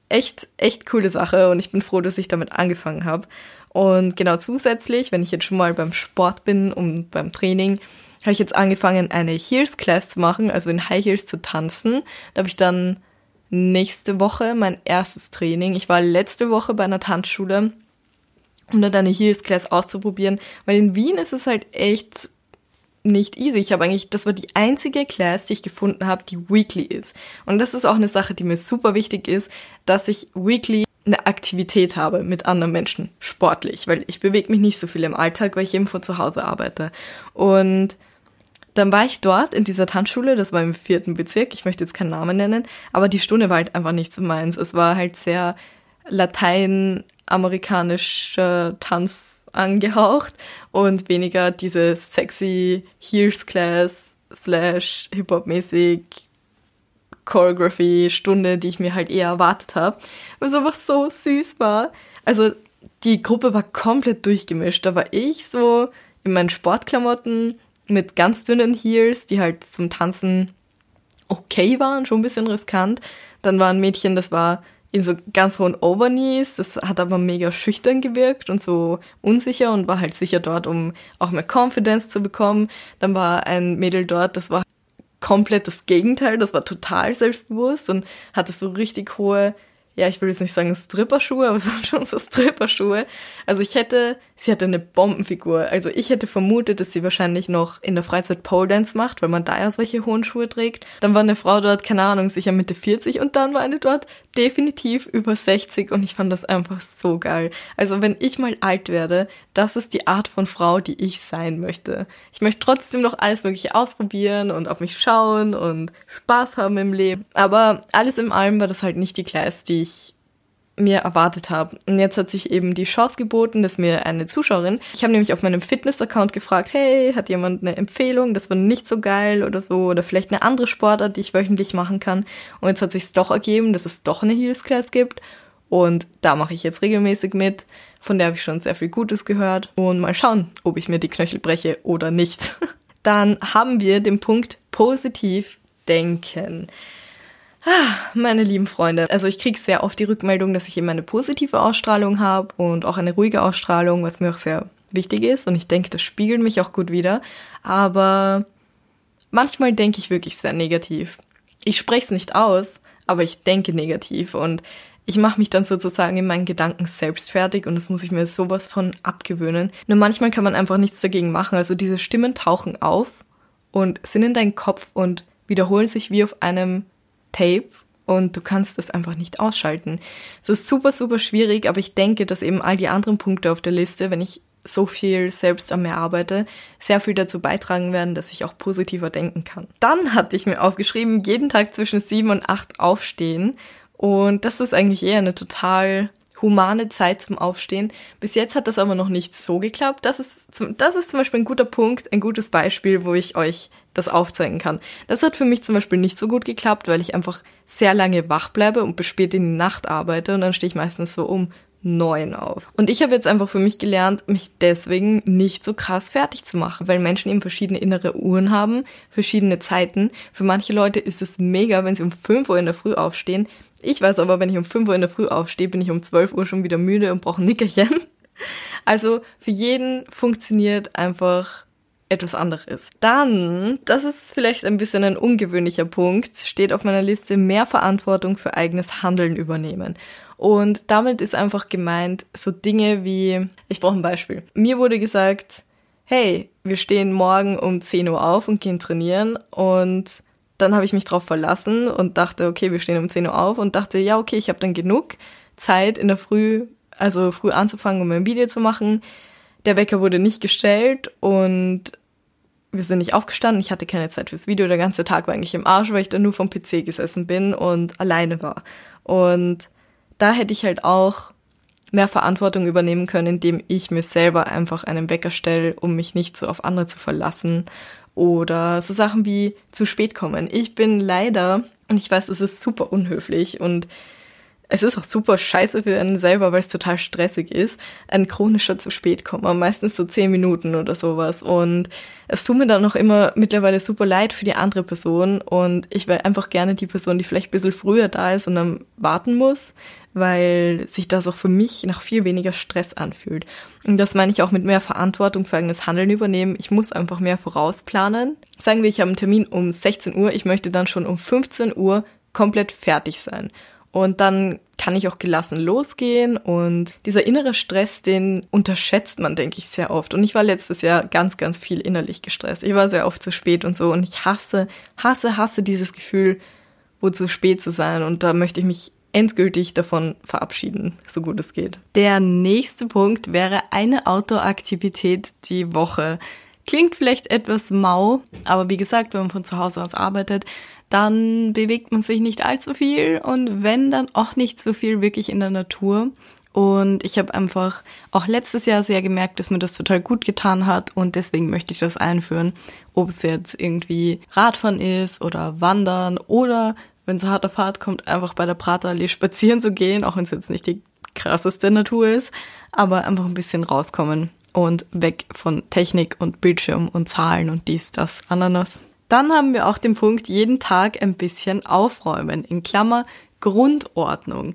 echt, echt coole Sache und ich bin froh, dass ich damit angefangen habe. Und genau zusätzlich, wenn ich jetzt schon mal beim Sport bin und beim Training, habe ich jetzt angefangen, eine Heels Class zu machen, also in High Heels zu tanzen. Da habe ich dann nächste Woche mein erstes Training. Ich war letzte Woche bei einer Tanzschule, um dann eine Heels Class auszuprobieren, weil in Wien ist es halt echt nicht easy. Ich habe eigentlich, das war die einzige Class, die ich gefunden habe, die weekly ist. Und das ist auch eine Sache, die mir super wichtig ist, dass ich weekly eine Aktivität habe mit anderen Menschen, sportlich, weil ich bewege mich nicht so viel im Alltag, weil ich eben von zu Hause arbeite. Und dann war ich dort in dieser Tanzschule, das war im vierten Bezirk, ich möchte jetzt keinen Namen nennen, aber die Stunde war halt einfach nicht so meins. Es war halt sehr lateinamerikanischer Tanz angehaucht und weniger diese sexy Heels Class slash Hip-Hop-mäßig Choreography-Stunde, die ich mir halt eher erwartet habe, was einfach so süß war. Also die Gruppe war komplett durchgemischt. Da war ich so in meinen Sportklamotten mit ganz dünnen Heels, die halt zum Tanzen okay waren, schon ein bisschen riskant. Dann war ein Mädchen, das war in so ganz hohen Overknees, das hat aber mega schüchtern gewirkt und so unsicher und war halt sicher dort, um auch mehr Confidence zu bekommen. Dann war ein Mädel dort, das war komplett das Gegenteil, das war total selbstbewusst und hatte so richtig hohe ja, ich will jetzt nicht sagen Stripperschuhe, aber es waren schon so Stripperschuhe. Also ich hätte, sie hatte eine Bombenfigur. Also ich hätte vermutet, dass sie wahrscheinlich noch in der Freizeit Pole Dance macht, weil man da ja solche hohen Schuhe trägt. Dann war eine Frau dort, keine Ahnung, sicher Mitte 40 und dann war eine dort definitiv über 60 und ich fand das einfach so geil. Also wenn ich mal alt werde, das ist die Art von Frau, die ich sein möchte. Ich möchte trotzdem noch alles mögliche ausprobieren und auf mich schauen und Spaß haben im Leben. Aber alles in allem war das halt nicht die Class, die ich mir erwartet habe. Und jetzt hat sich eben die Chance geboten, dass mir eine Zuschauerin, ich habe nämlich auf meinem Fitness-Account gefragt, hey, hat jemand eine Empfehlung, das war nicht so geil oder so, oder vielleicht eine andere Sportart, die ich wöchentlich machen kann. Und jetzt hat sich doch ergeben, dass es doch eine Heels Class gibt. Und da mache ich jetzt regelmäßig mit. Von der habe ich schon sehr viel Gutes gehört. Und mal schauen, ob ich mir die Knöchel breche oder nicht. Dann haben wir den Punkt positiv denken. Ah, meine lieben Freunde, also ich kriege sehr oft die Rückmeldung, dass ich immer eine positive Ausstrahlung habe und auch eine ruhige Ausstrahlung, was mir auch sehr wichtig ist und ich denke, das spiegelt mich auch gut wieder. Aber manchmal denke ich wirklich sehr negativ. Ich spreche es nicht aus, aber ich denke negativ und ich mache mich dann sozusagen in meinen Gedanken selbst fertig und das muss ich mir sowas von abgewöhnen. Nur manchmal kann man einfach nichts dagegen machen. Also diese Stimmen tauchen auf und sind in deinem Kopf und wiederholen sich wie auf einem Tape und du kannst es einfach nicht ausschalten. Es ist super, super schwierig, aber ich denke, dass eben all die anderen Punkte auf der Liste, wenn ich so viel selbst an mir arbeite, sehr viel dazu beitragen werden, dass ich auch positiver denken kann. Dann hatte ich mir aufgeschrieben, jeden Tag zwischen sieben und acht aufstehen. Und das ist eigentlich eher eine total humane Zeit zum Aufstehen. Bis jetzt hat das aber noch nicht so geklappt. Das ist, das ist zum Beispiel ein guter Punkt, ein gutes Beispiel, wo ich euch das aufzeigen kann. Das hat für mich zum Beispiel nicht so gut geklappt, weil ich einfach sehr lange wach bleibe und bis spät in die Nacht arbeite und dann stehe ich meistens so um neun auf. Und ich habe jetzt einfach für mich gelernt, mich deswegen nicht so krass fertig zu machen, weil Menschen eben verschiedene innere Uhren haben, verschiedene Zeiten. Für manche Leute ist es mega, wenn sie um fünf Uhr in der Früh aufstehen. Ich weiß aber, wenn ich um fünf Uhr in der Früh aufstehe, bin ich um zwölf Uhr schon wieder müde und brauche ein Nickerchen. Also für jeden funktioniert einfach etwas anderes. Dann, das ist vielleicht ein bisschen ein ungewöhnlicher Punkt, steht auf meiner Liste mehr Verantwortung für eigenes Handeln übernehmen. Und damit ist einfach gemeint, so Dinge wie, ich brauche ein Beispiel. Mir wurde gesagt, hey, wir stehen morgen um 10 Uhr auf und gehen trainieren und dann habe ich mich drauf verlassen und dachte, okay, wir stehen um 10 Uhr auf und dachte, ja, okay, ich habe dann genug Zeit in der Früh, also früh anzufangen, um ein Video zu machen. Der Wecker wurde nicht gestellt und wir sind nicht aufgestanden, ich hatte keine Zeit fürs Video, der ganze Tag war eigentlich im Arsch, weil ich dann nur vom PC gesessen bin und alleine war. Und da hätte ich halt auch mehr Verantwortung übernehmen können, indem ich mir selber einfach einen Wecker stelle, um mich nicht so auf andere zu verlassen. Oder so Sachen wie zu spät kommen. Ich bin leider, und ich weiß, es ist super unhöflich und es ist auch super scheiße für einen selber, weil es total stressig ist, ein chronischer zu spät kommen, meistens so zehn Minuten oder sowas. Und es tut mir dann noch immer mittlerweile super leid für die andere Person und ich wäre einfach gerne die Person, die vielleicht ein bisschen früher da ist und dann warten muss, weil sich das auch für mich nach viel weniger Stress anfühlt. Und das meine ich auch mit mehr Verantwortung für eigenes Handeln übernehmen. Ich muss einfach mehr vorausplanen. Sagen wir, ich habe einen Termin um 16 Uhr, ich möchte dann schon um 15 Uhr komplett fertig sein. Und dann kann ich auch gelassen losgehen und dieser innere Stress, den unterschätzt man, denke ich, sehr oft. Und ich war letztes Jahr ganz, ganz viel innerlich gestresst. Ich war sehr oft zu spät und so und ich hasse, hasse, hasse dieses Gefühl, wo zu spät zu sein und da möchte ich mich endgültig davon verabschieden, so gut es geht. Der nächste Punkt wäre eine Outdoor-Aktivität die Woche. Klingt vielleicht etwas mau, aber wie gesagt, wenn man von zu Hause aus arbeitet, dann bewegt man sich nicht allzu viel und wenn dann auch nicht so viel wirklich in der Natur. Und ich habe einfach auch letztes Jahr sehr gemerkt, dass mir das total gut getan hat und deswegen möchte ich das einführen. Ob es jetzt irgendwie Radfahren ist oder Wandern oder wenn es hart auf hart kommt, einfach bei der Praterallee spazieren zu gehen, auch wenn es jetzt nicht die krasseste Natur ist, aber einfach ein bisschen rauskommen und weg von Technik und Bildschirm und Zahlen und dies, das, Ananas. Dann haben wir auch den Punkt, jeden Tag ein bisschen aufräumen, in Klammer Grundordnung.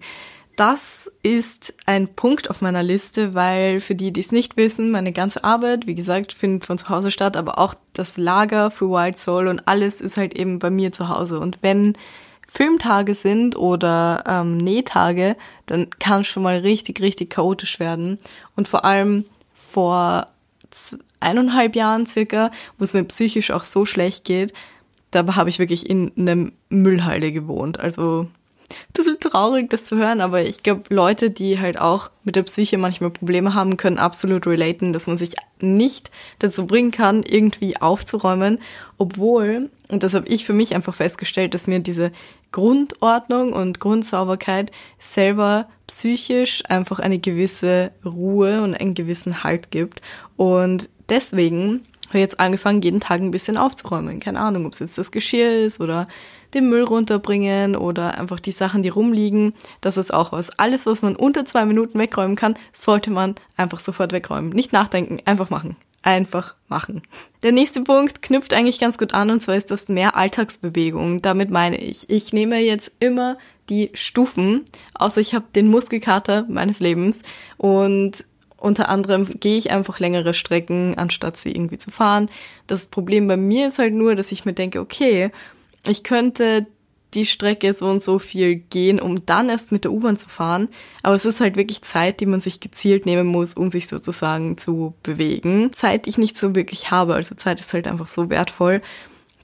Das ist ein Punkt auf meiner Liste, weil für die, die es nicht wissen, meine ganze Arbeit, wie gesagt, findet von zu Hause statt, aber auch das Lager für White Soul und alles ist halt eben bei mir zu Hause. Und wenn Filmtage sind oder ähm, Nähtage, dann kann es schon mal richtig, richtig chaotisch werden. Und vor allem vor eineinhalb Jahren circa, wo es mir psychisch auch so schlecht geht, da habe ich wirklich in einem Müllhalde gewohnt. Also ein bisschen traurig, das zu hören, aber ich glaube, Leute, die halt auch mit der Psyche manchmal Probleme haben, können absolut relaten, dass man sich nicht dazu bringen kann, irgendwie aufzuräumen, obwohl, und das habe ich für mich einfach festgestellt, dass mir diese Grundordnung und Grundsauberkeit selber psychisch einfach eine gewisse Ruhe und einen gewissen Halt gibt. Und deswegen habe ich jetzt angefangen, jeden Tag ein bisschen aufzuräumen. Keine Ahnung, ob es jetzt das Geschirr ist oder den Müll runterbringen oder einfach die Sachen, die rumliegen. Das ist auch was. Alles, was man unter zwei Minuten wegräumen kann, sollte man einfach sofort wegräumen. Nicht nachdenken, einfach machen. Einfach machen. Der nächste Punkt knüpft eigentlich ganz gut an und zwar ist das mehr Alltagsbewegung. Damit meine ich, ich nehme jetzt immer die Stufen, außer ich habe den Muskelkater meines Lebens und unter anderem gehe ich einfach längere Strecken, anstatt sie irgendwie zu fahren. Das Problem bei mir ist halt nur, dass ich mir denke, okay, ich könnte die Strecke so und so viel gehen, um dann erst mit der U-Bahn zu fahren. Aber es ist halt wirklich Zeit, die man sich gezielt nehmen muss, um sich sozusagen zu bewegen. Zeit, die ich nicht so wirklich habe. Also Zeit ist halt einfach so wertvoll.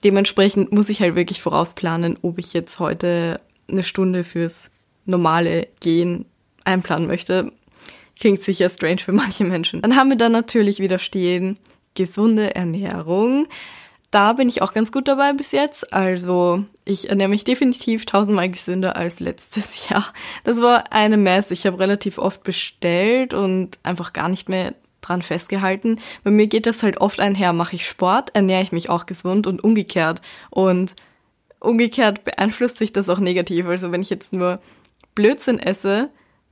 Dementsprechend muss ich halt wirklich vorausplanen, ob ich jetzt heute eine Stunde fürs normale Gehen einplanen möchte. Klingt sicher strange für manche Menschen. Dann haben wir da natürlich wieder stehen, gesunde Ernährung da bin ich auch ganz gut dabei bis jetzt. Also ich ernähre mich definitiv tausendmal gesünder als letztes Jahr. Das war eine Mess. Ich habe relativ oft bestellt und einfach gar nicht mehr dran festgehalten. Bei mir geht das halt oft einher. Mache ich Sport, ernähre ich mich auch gesund und umgekehrt. Und umgekehrt beeinflusst sich das auch negativ. Also wenn ich jetzt nur Blödsinn esse,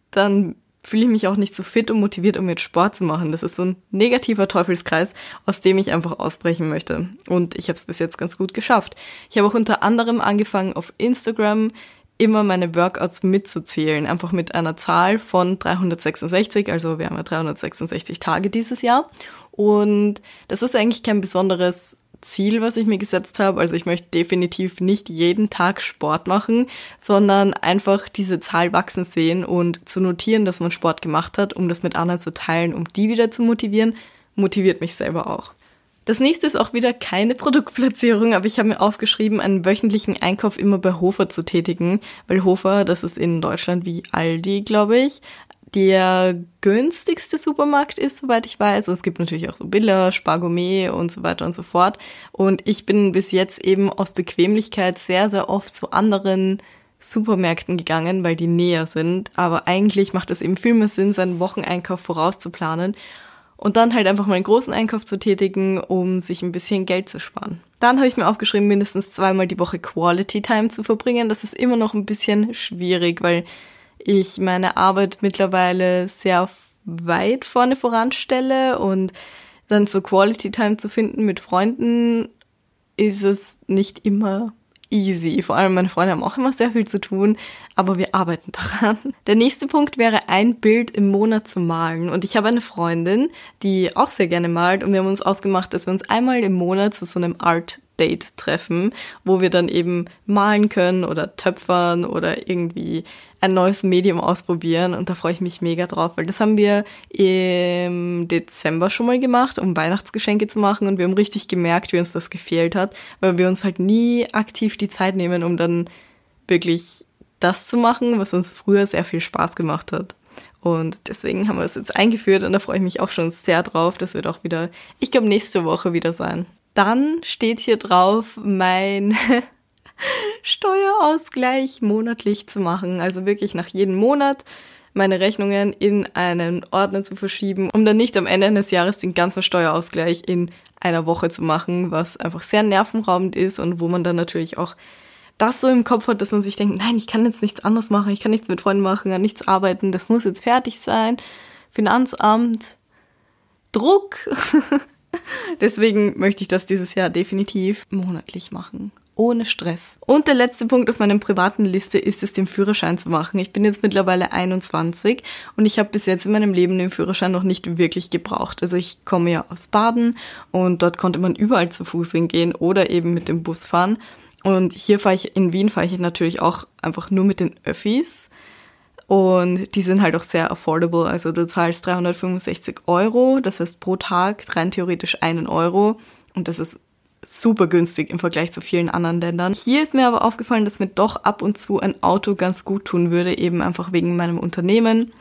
dann fühle ich mich auch nicht so fit und motiviert, um jetzt Sport zu machen. Das ist so ein negativer Teufelskreis, aus dem ich einfach ausbrechen möchte. Und ich habe es bis jetzt ganz gut geschafft. Ich habe auch unter anderem angefangen, auf Instagram immer meine Workouts mitzuzählen, einfach mit einer Zahl von 366, also wir haben ja 366 Tage dieses Jahr. Und das ist eigentlich kein besonderes Ziel, was ich mir gesetzt habe. Also ich möchte definitiv nicht jeden Tag Sport machen, sondern einfach diese Zahl wachsen sehen und zu notieren, dass man Sport gemacht hat, um das mit anderen zu teilen, um die wieder zu motivieren, motiviert mich selber auch. Das nächste ist auch wieder keine Produktplatzierung, aber ich habe mir aufgeschrieben, einen wöchentlichen Einkauf immer bei Hofer zu tätigen, weil Hofer, das ist in Deutschland wie Aldi, glaube ich, der günstigste Supermarkt ist, soweit ich weiß. Also es gibt natürlich auch so Billa, Spargourmet und so weiter und so fort. Und ich bin bis jetzt eben aus Bequemlichkeit sehr, sehr oft zu anderen Supermärkten gegangen, weil die näher sind. Aber eigentlich macht es eben viel mehr Sinn, seinen Wocheneinkauf vorauszuplanen und dann halt einfach mal einen großen Einkauf zu tätigen, um sich ein bisschen Geld zu sparen. Dann habe ich mir aufgeschrieben, mindestens zweimal die Woche Quality Time zu verbringen. Das ist immer noch ein bisschen schwierig, weil ich meine Arbeit mittlerweile sehr weit vorne voranstelle und dann so Quality Time zu finden mit Freunden ist es nicht immer easy. Vor allem meine Freunde haben auch immer sehr viel zu tun, aber wir arbeiten daran. Der nächste Punkt wäre, ein Bild im Monat zu malen. Und ich habe eine Freundin, die auch sehr gerne malt und wir haben uns ausgemacht, dass wir uns einmal im Monat zu so einem Art Date treffen, wo wir dann eben malen können oder töpfern oder irgendwie ein neues Medium ausprobieren. Und da freue ich mich mega drauf, weil das haben wir im Dezember schon mal gemacht, um Weihnachtsgeschenke zu machen. Und wir haben richtig gemerkt, wie uns das gefehlt hat, weil wir uns halt nie aktiv die Zeit nehmen, um dann wirklich das zu machen, was uns früher sehr viel Spaß gemacht hat. Und deswegen haben wir es jetzt eingeführt und da freue ich mich auch schon sehr drauf. Das wird auch wieder, ich glaube, nächste Woche wieder sein. Dann steht hier drauf, mein Steuerausgleich monatlich zu machen. Also wirklich nach jedem Monat meine Rechnungen in einen Ordner zu verschieben, um dann nicht am Ende eines Jahres den ganzen Steuerausgleich in einer Woche zu machen, was einfach sehr nervenraubend ist und wo man dann natürlich auch das so im Kopf hat, dass man sich denkt, nein, ich kann jetzt nichts anderes machen, ich kann nichts mit Freunden machen, an nichts arbeiten, das muss jetzt fertig sein. Finanzamt, Druck. Deswegen möchte ich das dieses Jahr definitiv monatlich machen. Ohne Stress. Und der letzte Punkt auf meiner privaten Liste ist es, den Führerschein zu machen. Ich bin jetzt mittlerweile 21 und ich habe bis jetzt in meinem Leben den Führerschein noch nicht wirklich gebraucht. Also ich komme ja aus Baden und dort konnte man überall zu Fuß hingehen oder eben mit dem Bus fahren. Und hier fahre ich, in Wien fahre ich natürlich auch einfach nur mit den Öffis. Und die sind halt auch sehr affordable. Also du zahlst 365 Euro, das heißt pro Tag rein theoretisch einen Euro. Und das ist super günstig im Vergleich zu vielen anderen Ländern. Hier ist mir aber aufgefallen, dass mir doch ab und zu ein Auto ganz gut tun würde, eben einfach wegen meinem Unternehmen.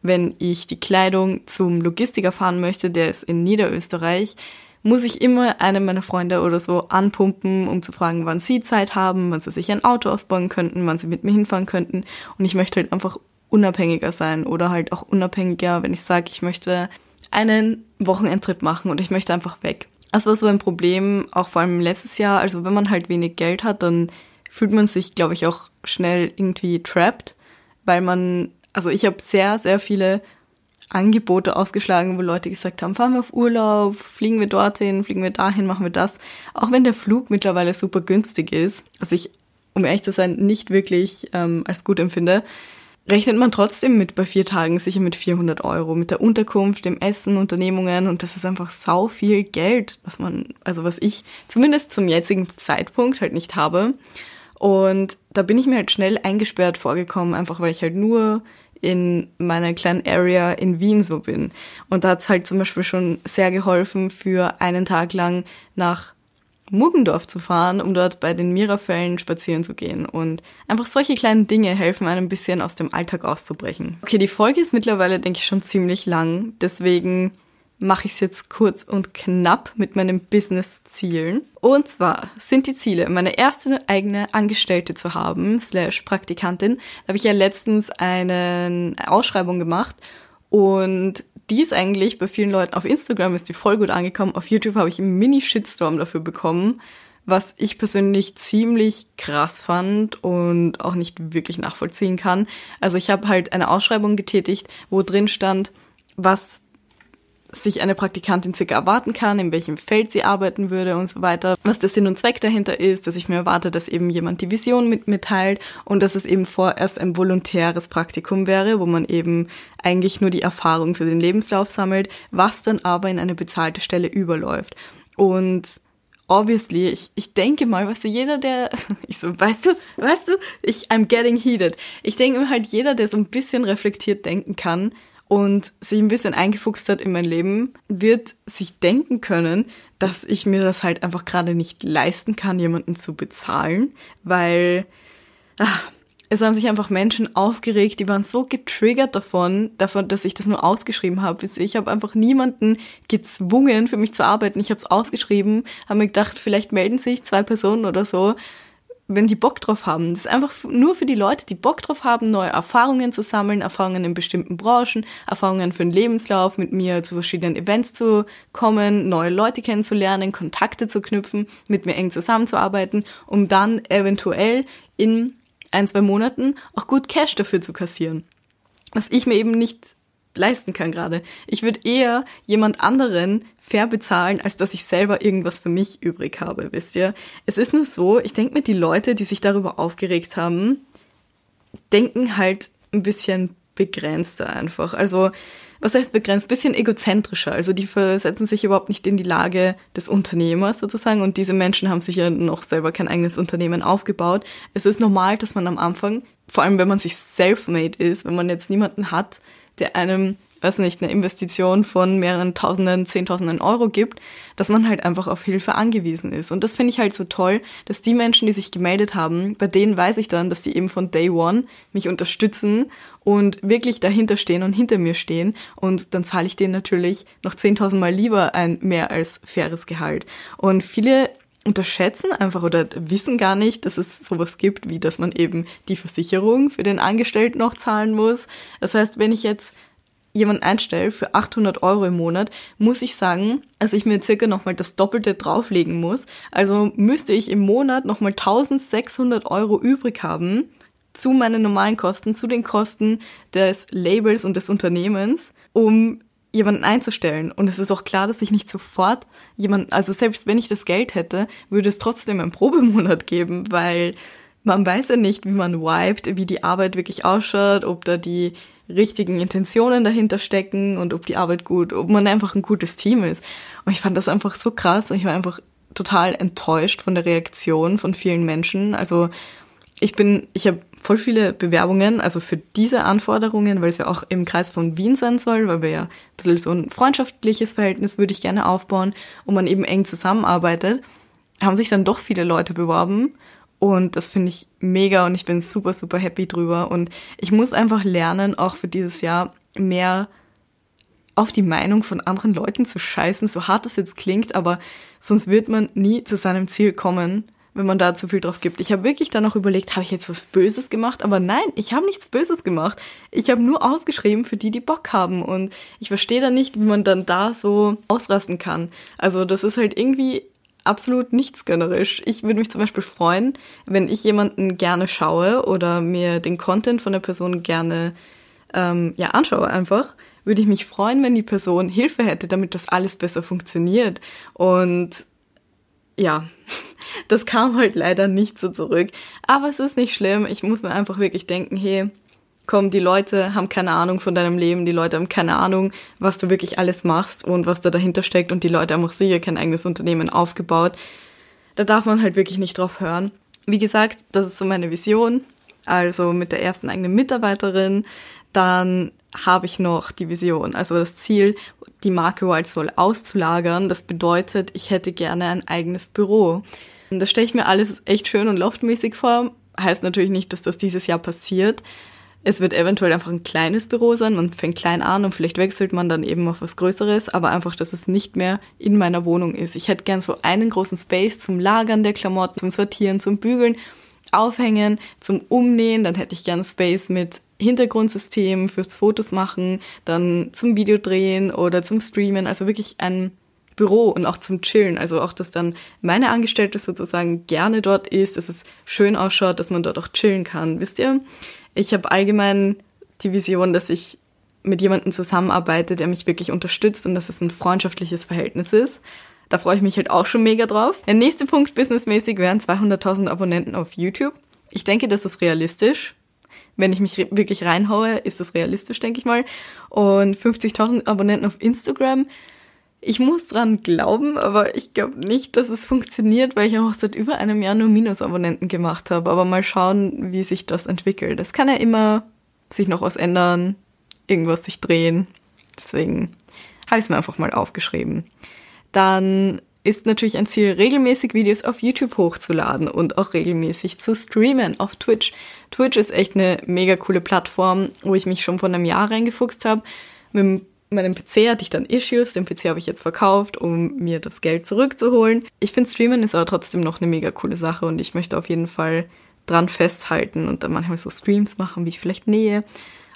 Wenn ich die Kleidung zum Logistiker fahren möchte, der ist in Niederösterreich, muss ich immer einen meiner Freunde oder so anpumpen, um zu fragen, wann sie Zeit haben, wann sie sich ein Auto ausbauen könnten, wann sie mit mir hinfahren könnten. Und ich möchte halt einfach unabhängiger sein oder halt auch unabhängiger, wenn ich sage, ich möchte einen Wochenendtrip machen und ich möchte einfach weg. Das war so ein Problem, auch vor allem letztes Jahr. Also wenn man halt wenig Geld hat, dann fühlt man sich, glaube ich, auch schnell irgendwie trapped, weil man, also ich habe sehr, sehr viele Angebote ausgeschlagen, wo Leute gesagt haben, fahren wir auf Urlaub, fliegen wir dorthin, fliegen wir dahin, machen wir das. Auch wenn der Flug mittlerweile super günstig ist, was ich, um ehrlich zu sein, nicht wirklich ähm, als gut empfinde, rechnet man trotzdem mit bei vier Tagen sicher mit 400 Euro, mit der Unterkunft, dem Essen, Unternehmungen und das ist einfach sau viel Geld, was man, also was ich zumindest zum jetzigen Zeitpunkt halt nicht habe. Und da bin ich mir halt schnell eingesperrt vorgekommen, einfach weil ich halt nur in meiner kleinen Area in Wien so bin. Und da hat's halt zum Beispiel schon sehr geholfen, für einen Tag lang nach Muggendorf zu fahren, um dort bei den Mirafällen spazieren zu gehen. Und einfach solche kleinen Dinge helfen einem ein bisschen aus dem Alltag auszubrechen. Okay, die Folge ist mittlerweile, denke ich, schon ziemlich lang. Deswegen mache ich es jetzt kurz und knapp mit meinen Business-Zielen. Und zwar sind die Ziele, meine erste eigene Angestellte zu haben, slash Praktikantin. Da habe ich ja letztens eine Ausschreibung gemacht und die ist eigentlich bei vielen Leuten auf Instagram ist die voll gut angekommen. Auf YouTube habe ich einen Mini-Shitstorm dafür bekommen, was ich persönlich ziemlich krass fand und auch nicht wirklich nachvollziehen kann. Also ich habe halt eine Ausschreibung getätigt, wo drin stand, was sich eine Praktikantin circa erwarten kann, in welchem Feld sie arbeiten würde und so weiter, was der Sinn und Zweck dahinter ist, dass ich mir erwarte, dass eben jemand die Vision mit mir teilt und dass es eben vorerst ein volontäres Praktikum wäre, wo man eben eigentlich nur die Erfahrung für den Lebenslauf sammelt, was dann aber in eine bezahlte Stelle überläuft. Und obviously, ich, ich denke mal, weißt du, jeder, der, ich so, weißt du, weißt du, ich, I'm getting heated. Ich denke mir halt, jeder, der so ein bisschen reflektiert denken kann, und sich ein bisschen eingefuchst hat in mein Leben, wird sich denken können, dass ich mir das halt einfach gerade nicht leisten kann, jemanden zu bezahlen, weil ach, es haben sich einfach Menschen aufgeregt, die waren so getriggert davon, davon, dass ich das nur ausgeschrieben habe. Ich habe einfach niemanden gezwungen, für mich zu arbeiten. Ich habe es ausgeschrieben, habe mir gedacht, vielleicht melden sich zwei Personen oder so wenn die Bock drauf haben. Das ist einfach nur für die Leute, die Bock drauf haben, neue Erfahrungen zu sammeln, Erfahrungen in bestimmten Branchen, Erfahrungen für den Lebenslauf, mit mir zu verschiedenen Events zu kommen, neue Leute kennenzulernen, Kontakte zu knüpfen, mit mir eng zusammenzuarbeiten, um dann eventuell in ein, zwei Monaten auch gut Cash dafür zu kassieren. Was ich mir eben nicht leisten kann gerade. Ich würde eher jemand anderen fair bezahlen, als dass ich selber irgendwas für mich übrig habe, wisst ihr? Es ist nur so, ich denke mir, die Leute, die sich darüber aufgeregt haben, denken halt ein bisschen begrenzter einfach. Also, was heißt begrenzt? Bisschen egozentrischer. Also, die versetzen sich überhaupt nicht in die Lage des Unternehmers sozusagen. Und diese Menschen haben sich ja noch selber kein eigenes Unternehmen aufgebaut. Es ist normal, dass man am Anfang, vor allem wenn man sich self-made ist, wenn man jetzt niemanden hat, der einem, weiß nicht, eine Investition von mehreren Tausenden, Zehntausenden Euro gibt, dass man halt einfach auf Hilfe angewiesen ist. Und das finde ich halt so toll, dass die Menschen, die sich gemeldet haben, bei denen weiß ich dann, dass die eben von Day One mich unterstützen und wirklich dahinter stehen und hinter mir stehen. Und dann zahle ich denen natürlich noch 10.000 Mal lieber ein mehr als faires Gehalt. Und viele unterschätzen einfach oder wissen gar nicht, dass es sowas gibt, wie dass man eben die Versicherung für den Angestellten noch zahlen muss. Das heißt, wenn ich jetzt jemanden einstelle für 800 Euro im Monat, muss ich sagen, dass ich mir circa nochmal das Doppelte drauflegen muss. Also müsste ich im Monat nochmal 1600 Euro übrig haben zu meinen normalen Kosten, zu den Kosten des Labels und des Unternehmens, um jemanden einzustellen. Und es ist auch klar, dass ich nicht sofort jemanden, also selbst wenn ich das Geld hätte, würde es trotzdem einen Probemonat geben, weil man weiß ja nicht, wie man vibet, wie die Arbeit wirklich ausschaut, ob da die richtigen Intentionen dahinter stecken und ob die Arbeit gut, ob man einfach ein gutes Team ist. Und ich fand das einfach so krass und ich war einfach total enttäuscht von der Reaktion von vielen Menschen. Also ich bin, ich habe voll viele Bewerbungen, also für diese Anforderungen, weil es ja auch im Kreis von Wien sein soll, weil wir ja ein bisschen so ein freundschaftliches Verhältnis würde ich gerne aufbauen und man eben eng zusammenarbeitet, haben sich dann doch viele Leute beworben und das finde ich mega und ich bin super, super happy drüber. Und ich muss einfach lernen, auch für dieses Jahr mehr auf die Meinung von anderen Leuten zu scheißen, so hart das jetzt klingt, aber sonst wird man nie zu seinem Ziel kommen, wenn man da zu viel drauf gibt. Ich habe wirklich dann auch überlegt, habe ich jetzt was Böses gemacht? Aber nein, ich habe nichts Böses gemacht. Ich habe nur ausgeschrieben für die, die Bock haben. Und ich verstehe da nicht, wie man dann da so ausrasten kann. Also das ist halt irgendwie absolut nichts gönnerisch. Ich würde mich zum Beispiel freuen, wenn ich jemanden gerne schaue oder mir den Content von der Person gerne ähm, ja, anschaue einfach, würde ich mich freuen, wenn die Person Hilfe hätte, damit das alles besser funktioniert. Und ja, das kam halt leider nicht so zurück. Aber es ist nicht schlimm. Ich muss mir einfach wirklich denken, hey, komm, die Leute haben keine Ahnung von deinem Leben, die Leute haben keine Ahnung, was du wirklich alles machst und was da dahinter steckt und die Leute haben auch sicher kein eigenes Unternehmen aufgebaut. Da darf man halt wirklich nicht drauf hören. Wie gesagt, das ist so meine Vision. Also mit der ersten eigenen Mitarbeiterin. Dann habe ich noch die Vision, also das Ziel, die Marke Wild Soul auszulagern. Das bedeutet, ich hätte gerne ein eigenes Büro. Und das stelle ich mir alles echt schön und loftmäßig vor. Heißt natürlich nicht, dass das dieses Jahr passiert. Es wird eventuell einfach ein kleines Büro sein, man fängt klein an und vielleicht wechselt man dann eben auf was Größeres, aber einfach, dass es nicht mehr in meiner Wohnung ist. Ich hätte gern so einen großen Space zum Lagern der Klamotten, zum Sortieren, zum Bügeln, Aufhängen, zum Umnähen, dann hätte ich gern Space mit Hintergrundsystem fürs Fotos machen, dann zum Videodrehen oder zum Streamen, also wirklich ein Büro und auch zum Chillen. Also auch, dass dann meine Angestellte sozusagen gerne dort ist, dass es schön ausschaut, dass man dort auch chillen kann. Wisst ihr? Ich habe allgemein die Vision, dass ich mit jemandem zusammenarbeite, der mich wirklich unterstützt und dass es ein freundschaftliches Verhältnis ist. Da freue ich mich halt auch schon mega drauf. Der nächste Punkt businessmäßig wären 200.000 Abonnenten auf YouTube. Ich denke, das ist realistisch. Wenn ich mich wirklich reinhaue, ist das realistisch, denke ich mal. Und 50.000 Abonnenten auf Instagram. Ich muss dran glauben, aber ich glaube nicht, dass es funktioniert, weil ich auch seit über einem Jahr nur Minusabonnenten gemacht habe. Aber mal schauen, wie sich das entwickelt. Es kann ja immer sich noch was ändern, irgendwas sich drehen. Deswegen habe ich es mir einfach mal aufgeschrieben. Dann ist natürlich ein Ziel, regelmäßig Videos auf YouTube hochzuladen und auch regelmäßig zu streamen auf Twitch. Twitch ist echt eine mega coole Plattform, wo ich mich schon vor einem Jahr reingefuchst habe. Mit meinem PC hatte ich dann Issues, den PC habe ich jetzt verkauft, um mir das Geld zurückzuholen. Ich finde Streamen ist aber trotzdem noch eine mega coole Sache und ich möchte auf jeden Fall dran festhalten und dann manchmal so Streams machen, wie ich vielleicht nähe.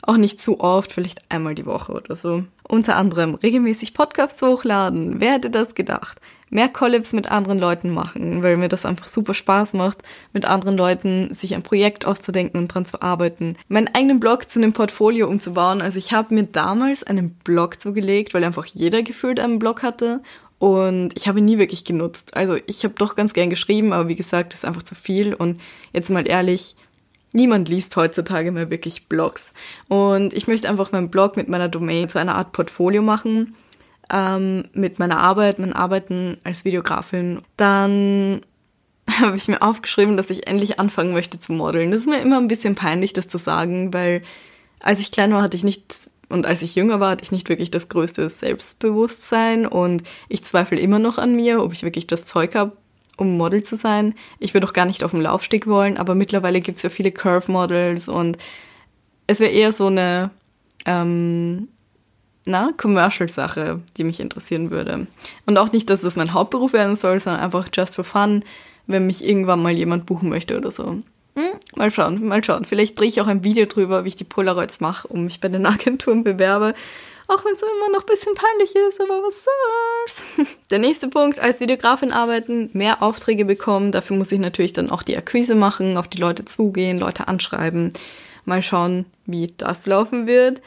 Auch nicht zu oft, vielleicht einmal die Woche oder so. Unter anderem regelmäßig Podcasts hochladen. Wer hätte das gedacht? Mehr Collabs mit anderen Leuten machen, weil mir das einfach super Spaß macht, mit anderen Leuten sich ein Projekt auszudenken und dran zu arbeiten. Meinen eigenen Blog zu einem Portfolio umzubauen. Also ich habe mir damals einen Blog zugelegt, weil einfach jeder gefühlt einen Blog hatte und ich habe ihn nie wirklich genutzt. Also ich habe doch ganz gern geschrieben, aber wie gesagt, ist einfach zu viel. Und jetzt mal ehrlich, Niemand liest heutzutage mehr wirklich Blogs. Und ich möchte einfach meinen Blog mit meiner Domain zu einer Art Portfolio machen. Ähm, mit meiner Arbeit, mein Arbeiten als Videografin. Dann habe ich mir aufgeschrieben, dass ich endlich anfangen möchte zu modeln. Das ist mir immer ein bisschen peinlich, das zu sagen, weil als ich klein war, hatte ich nicht und als ich jünger war, hatte ich nicht wirklich das größte Selbstbewusstsein und ich zweifle immer noch an mir, ob ich wirklich das Zeug habe, um Model zu sein. Ich würde auch gar nicht auf dem Laufsteg wollen, aber mittlerweile gibt es ja viele Curve-Models und es wäre eher so eine ähm, na, Commercial-Sache, die mich interessieren würde. Und auch nicht, dass es mein Hauptberuf werden soll, sondern einfach just for fun, wenn mich irgendwann mal jemand buchen möchte oder so. Hm, mal schauen, mal schauen. Vielleicht drehe ich auch ein Video drüber, wie ich die Polaroids mache und mich bei den Agenturen bewerbe. Auch wenn es immer noch ein bisschen peinlich ist, aber was soll's. Der nächste Punkt, als Videografin arbeiten, mehr Aufträge bekommen. Dafür muss ich natürlich dann auch die Akquise machen, auf die Leute zugehen, Leute anschreiben. Mal schauen, wie das laufen wird.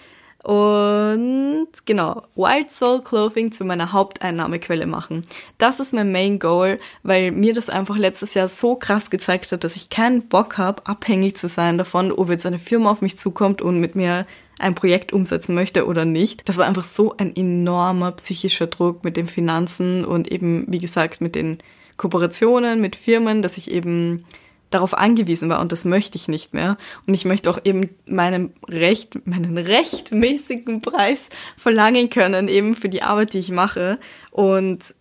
Und genau, Wild Soul Clothing zu meiner Haupteinnahmequelle machen. Das ist mein Main Goal, weil mir das einfach letztes Jahr so krass gezeigt hat, dass ich keinen Bock habe, abhängig zu sein davon, ob jetzt eine Firma auf mich zukommt und mit mir ein Projekt umsetzen möchte oder nicht. Das war einfach so ein enormer psychischer Druck mit den Finanzen und eben, wie gesagt, mit den Kooperationen mit Firmen, dass ich eben darauf angewiesen war und das möchte ich nicht mehr. Und ich möchte auch eben meinen Recht, meinen rechtmäßigen Preis verlangen können, eben für die Arbeit, die ich mache. Und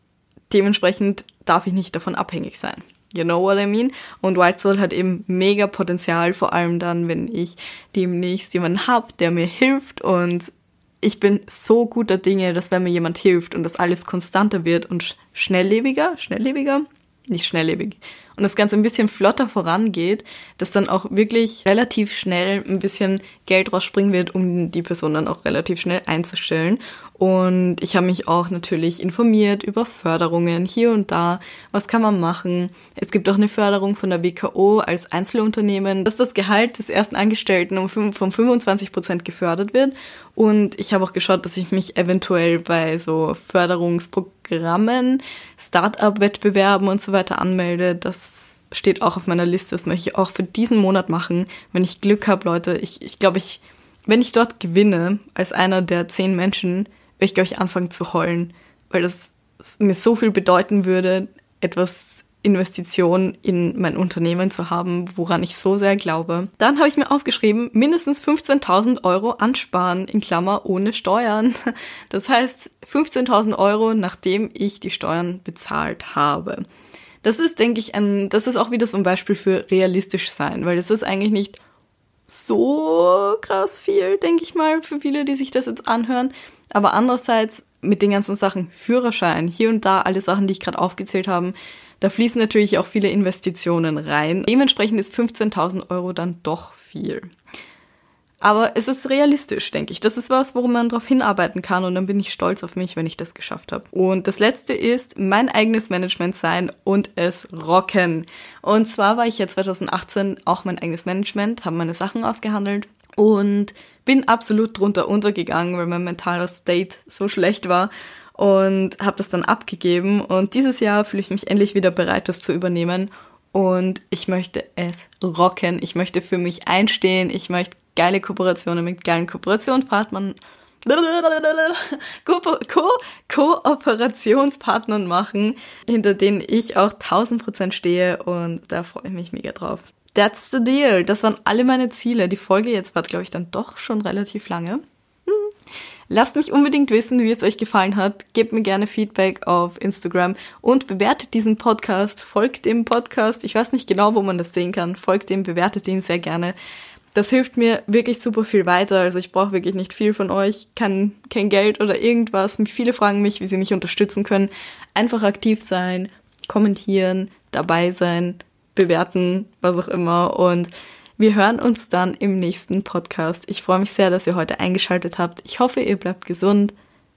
dementsprechend darf ich nicht davon abhängig sein. You know what I mean? Und White Soul hat eben mega Potenzial, vor allem dann, wenn ich demnächst jemanden hab, der mir hilft und ich bin so guter Dinge, dass wenn mir jemand hilft und das alles konstanter wird und schnelllebiger, schnelllebiger, nicht schnelllebig, und das Ganze ein bisschen flotter vorangeht, dass dann auch wirklich relativ schnell ein bisschen Geld rausspringen wird, um die Person dann auch relativ schnell einzustellen. Und ich habe mich auch natürlich informiert über Förderungen hier und da. Was kann man machen? Es gibt auch eine Förderung von der WKO als Einzelunternehmen, dass das Gehalt des ersten Angestellten um von 25 Prozent gefördert wird. Und ich habe auch geschaut, dass ich mich eventuell bei so Förderungsprogrammen, Start-up-Wettbewerben und so weiter anmelde. Das steht auch auf meiner Liste. Das möchte ich auch für diesen Monat machen. Wenn ich Glück habe, Leute, ich, ich glaube, ich, wenn ich dort gewinne, als einer der zehn Menschen, werde ich, glaube ich, anfangen zu heulen, weil das mir so viel bedeuten würde, etwas Investition in mein Unternehmen zu haben, woran ich so sehr glaube. Dann habe ich mir aufgeschrieben, mindestens 15.000 Euro ansparen, in Klammer ohne Steuern. Das heißt 15.000 Euro, nachdem ich die Steuern bezahlt habe. Das ist, denke ich, ein, das ist auch wieder so ein Beispiel für realistisch sein, weil das ist eigentlich nicht so krass viel, denke ich mal, für viele, die sich das jetzt anhören. Aber andererseits mit den ganzen Sachen Führerschein, hier und da alle Sachen, die ich gerade aufgezählt habe, da fließen natürlich auch viele Investitionen rein. Dementsprechend ist 15.000 Euro dann doch viel. Aber es ist realistisch, denke ich. Das ist was, worum man darauf hinarbeiten kann und dann bin ich stolz auf mich, wenn ich das geschafft habe. Und das letzte ist mein eigenes Management sein und es rocken. Und zwar war ich ja 2018 auch mein eigenes Management, habe meine Sachen ausgehandelt und bin absolut drunter untergegangen, weil mein mentaler State so schlecht war und habe das dann abgegeben und dieses Jahr fühle ich mich endlich wieder bereit, das zu übernehmen und ich möchte es rocken. Ich möchte für mich einstehen. Ich möchte geile Kooperationen mit geilen Kooperationspartnern Ko Ko Kooperationspartnern machen, hinter denen ich auch 1000% stehe und da freue ich mich mega drauf. That's the deal. Das waren alle meine Ziele. Die Folge jetzt war, glaube ich, dann doch schon relativ lange. Hm. Lasst mich unbedingt wissen, wie es euch gefallen hat. Gebt mir gerne Feedback auf Instagram und bewertet diesen Podcast. Folgt dem Podcast. Ich weiß nicht genau, wo man das sehen kann. Folgt dem, bewertet ihn sehr gerne. Das hilft mir wirklich super viel weiter. Also ich brauche wirklich nicht viel von euch, kann kein Geld oder irgendwas. Viele fragen mich, wie sie mich unterstützen können. Einfach aktiv sein, kommentieren, dabei sein, bewerten, was auch immer. Und wir hören uns dann im nächsten Podcast. Ich freue mich sehr, dass ihr heute eingeschaltet habt. Ich hoffe, ihr bleibt gesund.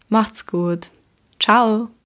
Macht's gut. Ciao.